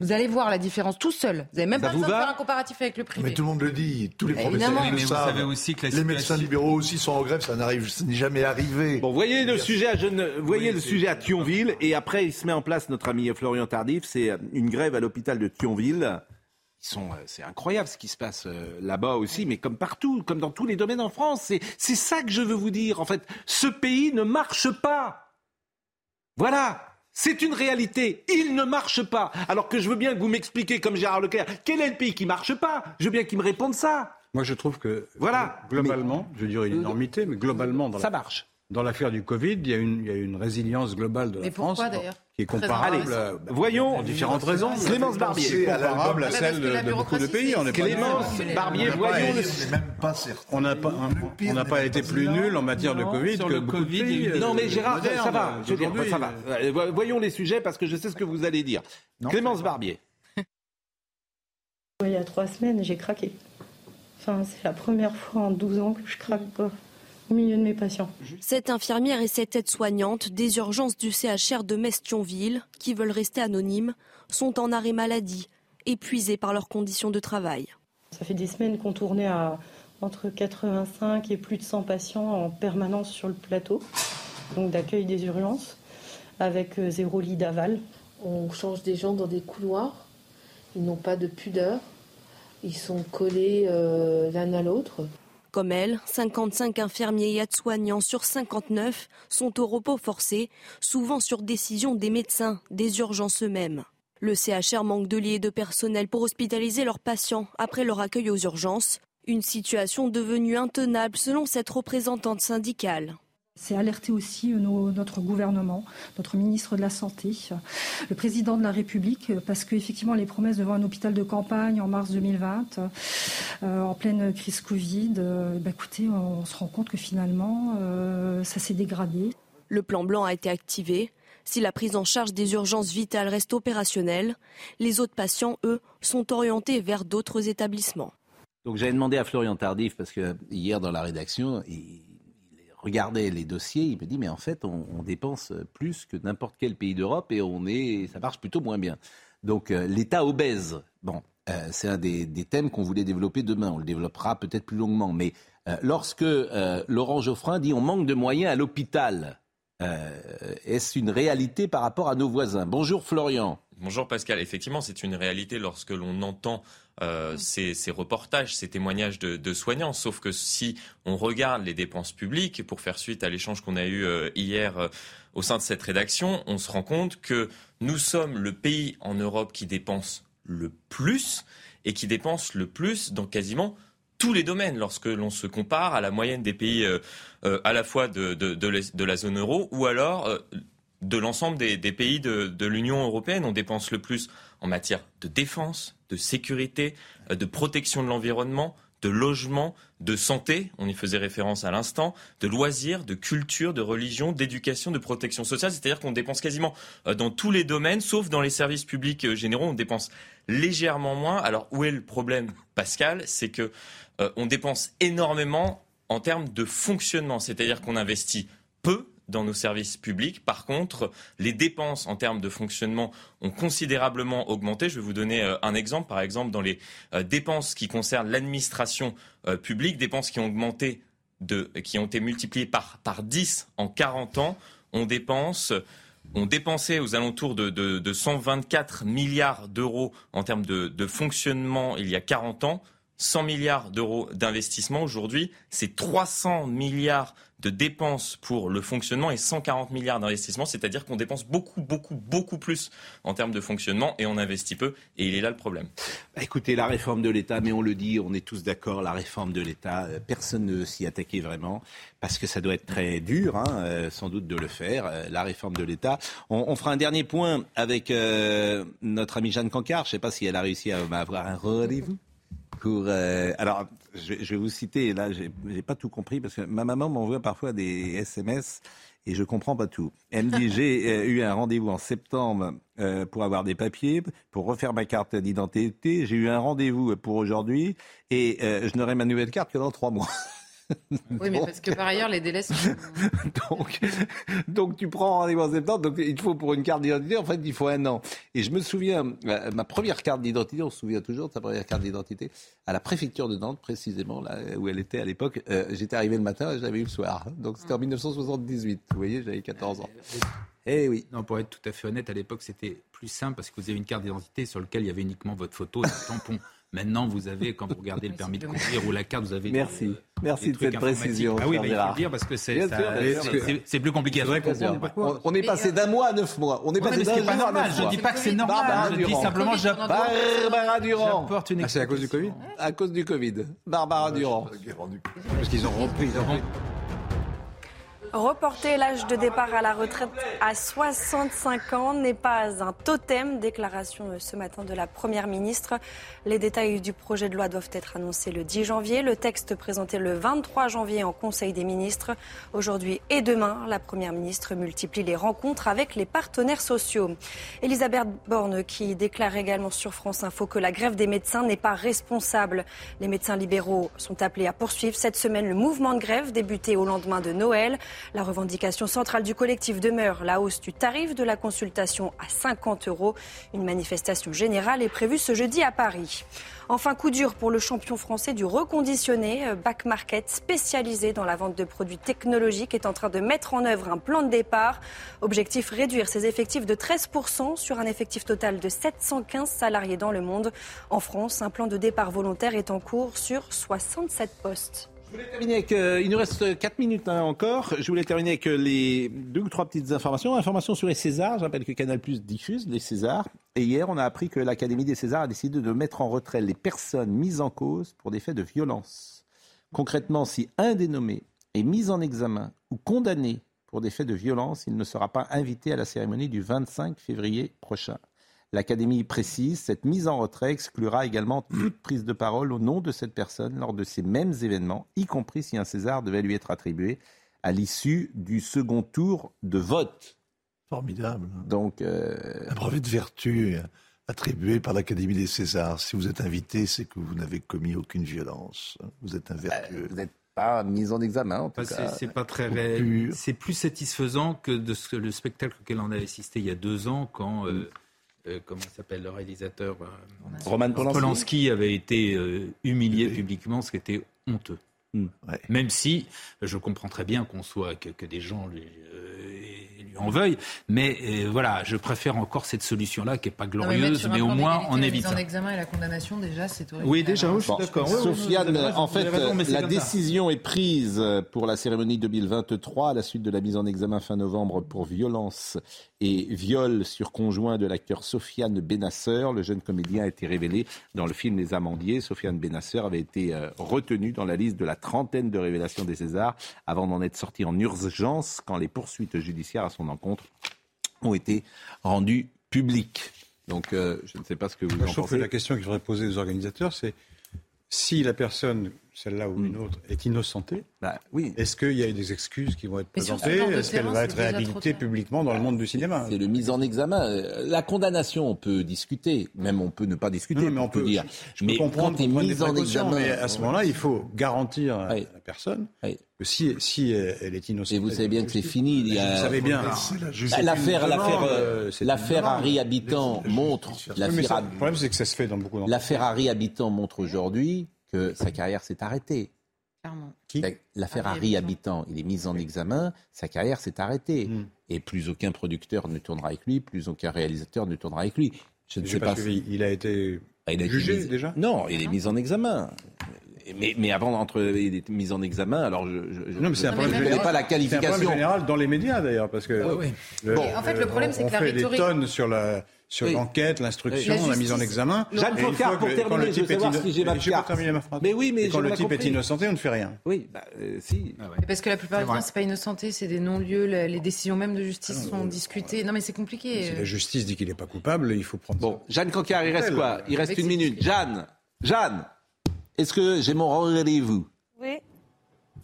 Vous allez voir la différence tout seul. Vous n'avez même pas besoin de faire un comparatif avec le privé. Mais tout le monde le dit, tous les professionnels le savent. Aussi que les médecins libéraux aussi sont en grève, ça n'arrive, n'est jamais arrivé. Bon, voyez le sujet à voyez le sujet à Thionville, et après il se met en place notre ami Florian Tardif. C'est euh, une grève à l'hôpital de Thionville. Ils sont, euh, c'est incroyable ce qui se passe euh, là-bas aussi, mais comme partout, comme dans tous les domaines en France. C'est, c'est ça que je veux vous dire. En fait, ce pays ne marche pas. Voilà. C'est une réalité. Il ne marche pas. Alors que je veux bien que vous m'expliquiez, comme Gérard Leclerc, quel est le pays qui marche pas? Je veux bien qu'il me réponde ça. Moi, je trouve que, voilà. globalement, je dirais une énormité, mais globalement, dans ça marche. Dans l'affaire du Covid, il y, a une, il y a une résilience globale de la France qui est comparable, à, voyons, pour différentes raisons. Clémence Barbier, comparable à celle de, beaucoup de pays. On Clémence Barbier, voyons. On n'a pas, on n'a pas été plus nul en matière de Covid que beaucoup de pays. Non, mais Gérard, ça va. Je veux dire, ça va. Euh, voyons les sujets parce que je sais ce que vous allez dire. Clémence Barbier. Il y a trois semaines, j'ai craqué. Enfin, c'est la première fois en 12 ans que je craque au milieu de mes patients. Cette infirmière et cette aide-soignante des urgences du CHR de Mestionville, qui veulent rester anonymes, sont en arrêt maladie, épuisées par leurs conditions de travail. Ça fait des semaines qu'on tournait à entre 85 et plus de 100 patients en permanence sur le plateau, donc d'accueil des urgences, avec euh, zéro lit d'aval. On change des gens dans des couloirs, ils n'ont pas de pudeur, ils sont collés euh, l'un à l'autre. Comme elle, 55 infirmiers et aides-soignants sur 59 sont au repos forcé, souvent sur décision des médecins, des urgences eux-mêmes. Le CHR manque de lits et de personnel pour hospitaliser leurs patients après leur accueil aux urgences, une situation devenue intenable selon cette représentante syndicale. C'est alerter aussi euh, notre gouvernement, notre ministre de la Santé, le président de la République, euh, parce qu'effectivement, les promesses devant un hôpital de campagne en mars 2020, euh, en pleine crise Covid, bah, écoutez, on se rend compte que finalement, ça s'est dégradé. Le plan blanc a été activé. Si la prise en charge des urgences vitales reste opérationnelle, les autres patients, eux, sont orientés vers d'autres établissements. Donc j'avais demandé à Florian Tardif, parce que hier dans la rédaction, il regardait les dossiers, il me dit mais en fait on, dépense plus que n'importe quel pays d'Europe et on est, ça marche plutôt moins bien. Donc euh, l'État obèse, bon, euh, c'est un des, thèmes qu'on voulait développer demain. On le développera peut-être plus longuement. Mais euh, lorsque Laurent Geoffrin dit on manque de moyens à l'hôpital, est-ce une réalité par rapport à nos voisins? Bonjour Florian. Bonjour Pascal. Effectivement, c'est une réalité lorsque l'on entend euh, ces, reportages, ces témoignages de, soignants. Sauf que si on regarde les dépenses publiques, pour faire suite à l'échange qu'on a eu euh, hier euh, au sein de cette rédaction, on se rend compte que nous sommes le pays en Europe qui dépense le plus et qui dépense le plus dans quasiment tous les domaines lorsque l'on se compare à la moyenne des pays à la fois de, de, la zone euro ou alors de l'ensemble des, pays de, l'Union européenne. On dépense le plus en matière de défense, de sécurité, euh, de protection de l'environnement, de logement, de santé, on y faisait référence à l'instant, de loisirs, de culture, de religion, d'éducation, de protection sociale. C'est-à-dire qu'on dépense quasiment euh, dans tous les domaines, sauf dans les services publics euh, généraux, on dépense légèrement moins. Alors où est le problème, Pascal? C'est que dépense énormément en termes de fonctionnement, c'est-à-dire qu'on investit peu dans nos services publics. Par contre, les dépenses en termes de fonctionnement ont considérablement augmenté. Je vais vous donner euh, un exemple. Par exemple, dans les euh, dépenses qui concernent l'administration euh, publique, dépenses qui ont augmenté de, qui ont été multipliées par, par 10 en 40 ans, on dépense on dépensait aux alentours de, de, 124 milliards d'euros en termes de, de, fonctionnement il y a 40 ans. 100 milliards d'euros d'investissement. Aujourd'hui, c'est 300 milliards de dépenses pour le fonctionnement et 140 milliards d'investissements, c'est-à-dire qu'on dépense beaucoup, beaucoup, beaucoup plus en termes de fonctionnement et on investit peu, et il est là le problème. Bah, écoutez, la réforme de l'État, mais on le dit, on est tous d'accord, la réforme de l'État, euh, personne ne s'y attaquait vraiment, parce que ça doit être très dur, hein, euh, sans doute, de le faire, euh, la réforme de l'État. On, fera un dernier point avec notre amie Jeanne Cancard, je ne sais pas si elle a réussi à avoir un rendez-vous. Pour, alors, je, vais vous citer, là, j'ai pas tout compris parce que ma maman m'envoie parfois des SMS et je comprends pas tout. Elle me dit j'ai euh, eu un rendez-vous en septembre euh, pour avoir des papiers, pour refaire ma carte d'identité. J'ai eu un rendez-vous pour aujourd'hui et euh, je n'aurai ma nouvelle carte que dans trois mois. Oui, mais parce que par ailleurs, les délais sont. donc, donc, tu prends rendez-vous en septembre, donc il faut pour une carte d'identité, en fait, il faut un an. Et je me souviens, ma première carte d'identité, on se souvient toujours de sa première carte d'identité, à la préfecture de Nantes, précisément, là où elle était à l'époque. Euh, j'étais arrivé le matin et je l'avais eu le soir. Donc c'était en 1978. Vous voyez, j'avais 14 ans. Eh oui. Non, pour être tout à fait honnête, à l'époque, c'était plus simple parce que vous avez une carte d'identité sur laquelle il y avait uniquement votre photo et tampon. Maintenant, vous avez, quand vous regardez le permis de conduire ou la carte, vous avez. Merci. Euh, Merci de cette précision. Ah oui, mais il faut le dire parce que c'est plus compliqué à. On, est passé d'un mois à neuf mois. On est passé d'un pas normal. Je ne dis pas que c'est normal. Je dis simplement Barbara Durand. Ah, c'est à cause du Covid À cause du Covid. Barbara Durand. Parce qu'ils ont repris. Reporter l'âge de départ à la retraite à 65 ans n'est pas un totem. Déclaration ce matin de la Première ministre. Les détails du projet de loi doivent être annoncés le 10 janvier. Le texte présenté le 23 janvier en Conseil des ministres. Aujourd'hui et demain, la Première ministre multiplie les rencontres avec les partenaires sociaux. Elisabeth Borne qui déclare également sur France Info que la grève des médecins n'est pas responsable. Les médecins libéraux sont appelés à poursuivre cette semaine le mouvement de grève débuté au lendemain de Noël. La revendication centrale du collectif demeure la hausse du tarif de la consultation à 50 euros. Une manifestation générale est prévue ce jeudi à Paris. Enfin, coup dur pour le champion français du reconditionné. Back Market, spécialisé dans la vente de produits technologiques, est en train de mettre en œuvre un plan de départ. Objectif réduire ses effectifs de 13% sur un effectif total de 715 salariés dans le monde. En France, un plan de départ volontaire est en cours sur 67 postes. Euh, il nous reste 4 minutes hein, encore. Je voulais terminer avec euh, les deux ou trois petites informations. Informations sur les Césars. Je rappelle que Canal Plus diffuse les Césars. Et hier, on a appris que l'Académie des Césars a décidé de mettre en retrait les personnes mises en cause pour des faits de violence. Concrètement, si un des nommés est mis en examen ou condamné pour des faits de violence, il ne sera pas invité à la cérémonie du 25 février prochain. L'Académie précise, cette mise en retrait exclura également toute prise de parole au nom de cette personne lors de ces mêmes événements, y compris si un César devait lui être attribué à l'issue du second tour de vote. Formidable. Donc, euh... un brevet de vertu attribué par l'Académie des Césars. Si vous êtes invité, c'est que vous n'avez commis aucune violence. Vous êtes un euh, vertueux. vous n'êtes pas mis en examen, en tout cas. C'est pas très réel. C'est plus satisfaisant que de ce, le spectacle auquel on a assisté il y a deux ans quand. Euh, euh, comment s'appelle le réalisateur euh, Roman Polanski. avait été euh, humilié publiquement, ce qui était honteux. Hmm. Même si je comprends très bien qu'on soit que, des gens en veuille. Mais euh, voilà, je préfère encore cette solution-là qui n'est pas glorieuse, mais, au moins on évite. en examen et la condamnation, déjà, c'est horrible. Oui, déjà, je suis d'accord. Sofiane, en fait, la décision est prise pour la cérémonie 2023 à la suite de la mise en examen fin novembre pour violence et viol sur conjoint de l'acteur Sofiane Benasseur. Le jeune comédien a été révélé dans le film Les Amandiers. Sofiane Benasseur avait été euh, retenu dans la liste de la trentaine de révélations des Césars avant d'en être sorti en urgence quand les poursuites judiciaires à son encontre ont été rendues publiques. Donc euh, je ne sais pas ce que vous en pensez. que la question qu'il faudrait poser aux organisateurs, c'est si la personne celle-là ou une hmm. autre, est innocentée, bah, oui. est-ce qu'il y a des excuses qui vont être présentées Est-ce qu'elle va être réhabilitée publiquement dans le monde du cinéma C'est le mise en examen. La condamnation, on peut discuter, même on peut ne pas discuter, mais on peut, dire. Je, mais comprendre quand mise en examen, mais à ce moment-là, il faut garantir à la personne que si, si elle est innocente. Et vous savez bien que c'est fini. Il y a... Vous savez bien. L'affaire, l'affaire, euh, l'affaire Harry Habitant montre. Le problème, c'est que ça se fait dans beaucoup L'affaire Harry Habitant montre aujourd'hui que sa carrière s'est arrêtée. Qui? L'affaire Harry Habitant, il est mis en examen, sa carrière s'est arrêtée. Hmm. Et plus aucun producteur ne tournera avec lui, plus aucun réalisateur ne tournera avec lui. Je ne sais pas. Il a été Bah, il a jugé déjà? Non, il est mis en examen. Mais, mais, avant d'être mis en examen, alors je, je non, mais c'est un problème général. pas la qualification. C'est un problème général dans les médias d'ailleurs, parce que oui, oui. bon, en fait le problème c'est que la rhétorique. des tonnes sur la sur l'enquête, l'instruction, la, la, mise en examen. Jeanne Focard, pour terminer, je veux savoir si j'ai ma carte. Mais oui, mais quand le type est innocenté, on ne fait rien. Oui, bah, euh, si. Ah ouais. Parce que la plupart du temps, c'est pas innocenté, c'est des non-lieux. Les décisions même de justice ah sont discutées. Non, mais c'est compliqué. Si la justice dit qu'il n'est pas coupable, il faut prendre. Bon, Jeanne Cancard, il reste quoi? Il reste une minute. Jeanne, Jeanne, est-ce que j'ai mon rendez-vous? Oui.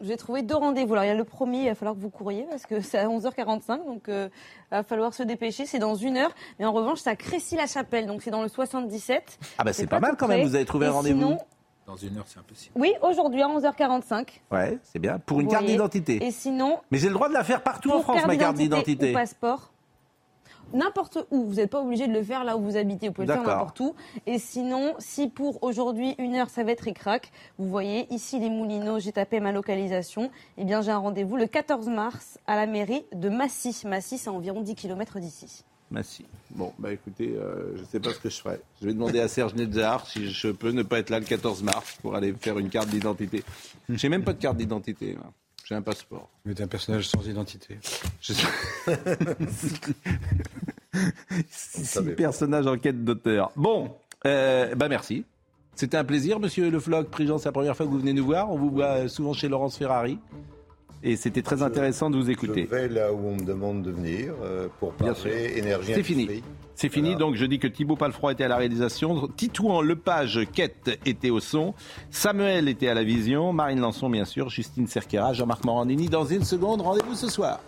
J'ai trouvé deux rendez-vous. Alors, il y a le premier, il va falloir que vous couriez parce que c'est à 11h45, donc euh, il va falloir se dépêcher. C'est dans une heure. Mais en revanche, c'est à Crécy-la-Chapelle, donc c'est dans le 77. Ah, bah c'est pas, mal quand même, vous avez trouvé un rendez-vous. Dans une heure, c'est impossible. Oui, aujourd'hui à 11h45. Ouais, c'est bien. Pour une carte d'identité. Et sinon. Mais j'ai le droit de la faire partout en France, ma carte d'identité. passeport n'importe où. Vous n'êtes pas obligé de le faire là où vous habitez. Vous pouvez le faire n'importe où. Et sinon, si pour aujourd'hui une heure ça va être écrac, vous voyez ici les Moulineaux, j'ai tapé ma localisation. Eh bien, j'ai un rendez-vous le 14 mars à la mairie de Massy. Massy, c'est environ 10 km d'ici. Massy. Bon, bah écoutez, euh, je ne sais pas ce que je ferai. Je vais demander à Serge Netzar si je peux ne pas être là le 14 mars pour aller faire une carte d'identité. J'ai même pas de carte d'identité. J'ai un passeport. Vous êtes un personnage sans identité. Je. Six personnages en quête d'auteur. Bon, euh, bah merci. C'était un plaisir, monsieur Le Floch. Prigent, c'est la première fois que vous venez nous voir. On vous voit souvent chez Laurence Ferrari. Et c'était très intéressant de vous écouter. Je vais là où on me demande de venir euh, pour parler énergie. C'est fini. C'est fini, donc je dis que Thibaut Palfroy était à la réalisation, Titouan Lepage Quête était au son, Samuel était à la vision, Marine Lançon bien sûr, Justine Cerquera, Jean-Marc Morandini. Dans une seconde, rendez-vous ce soir.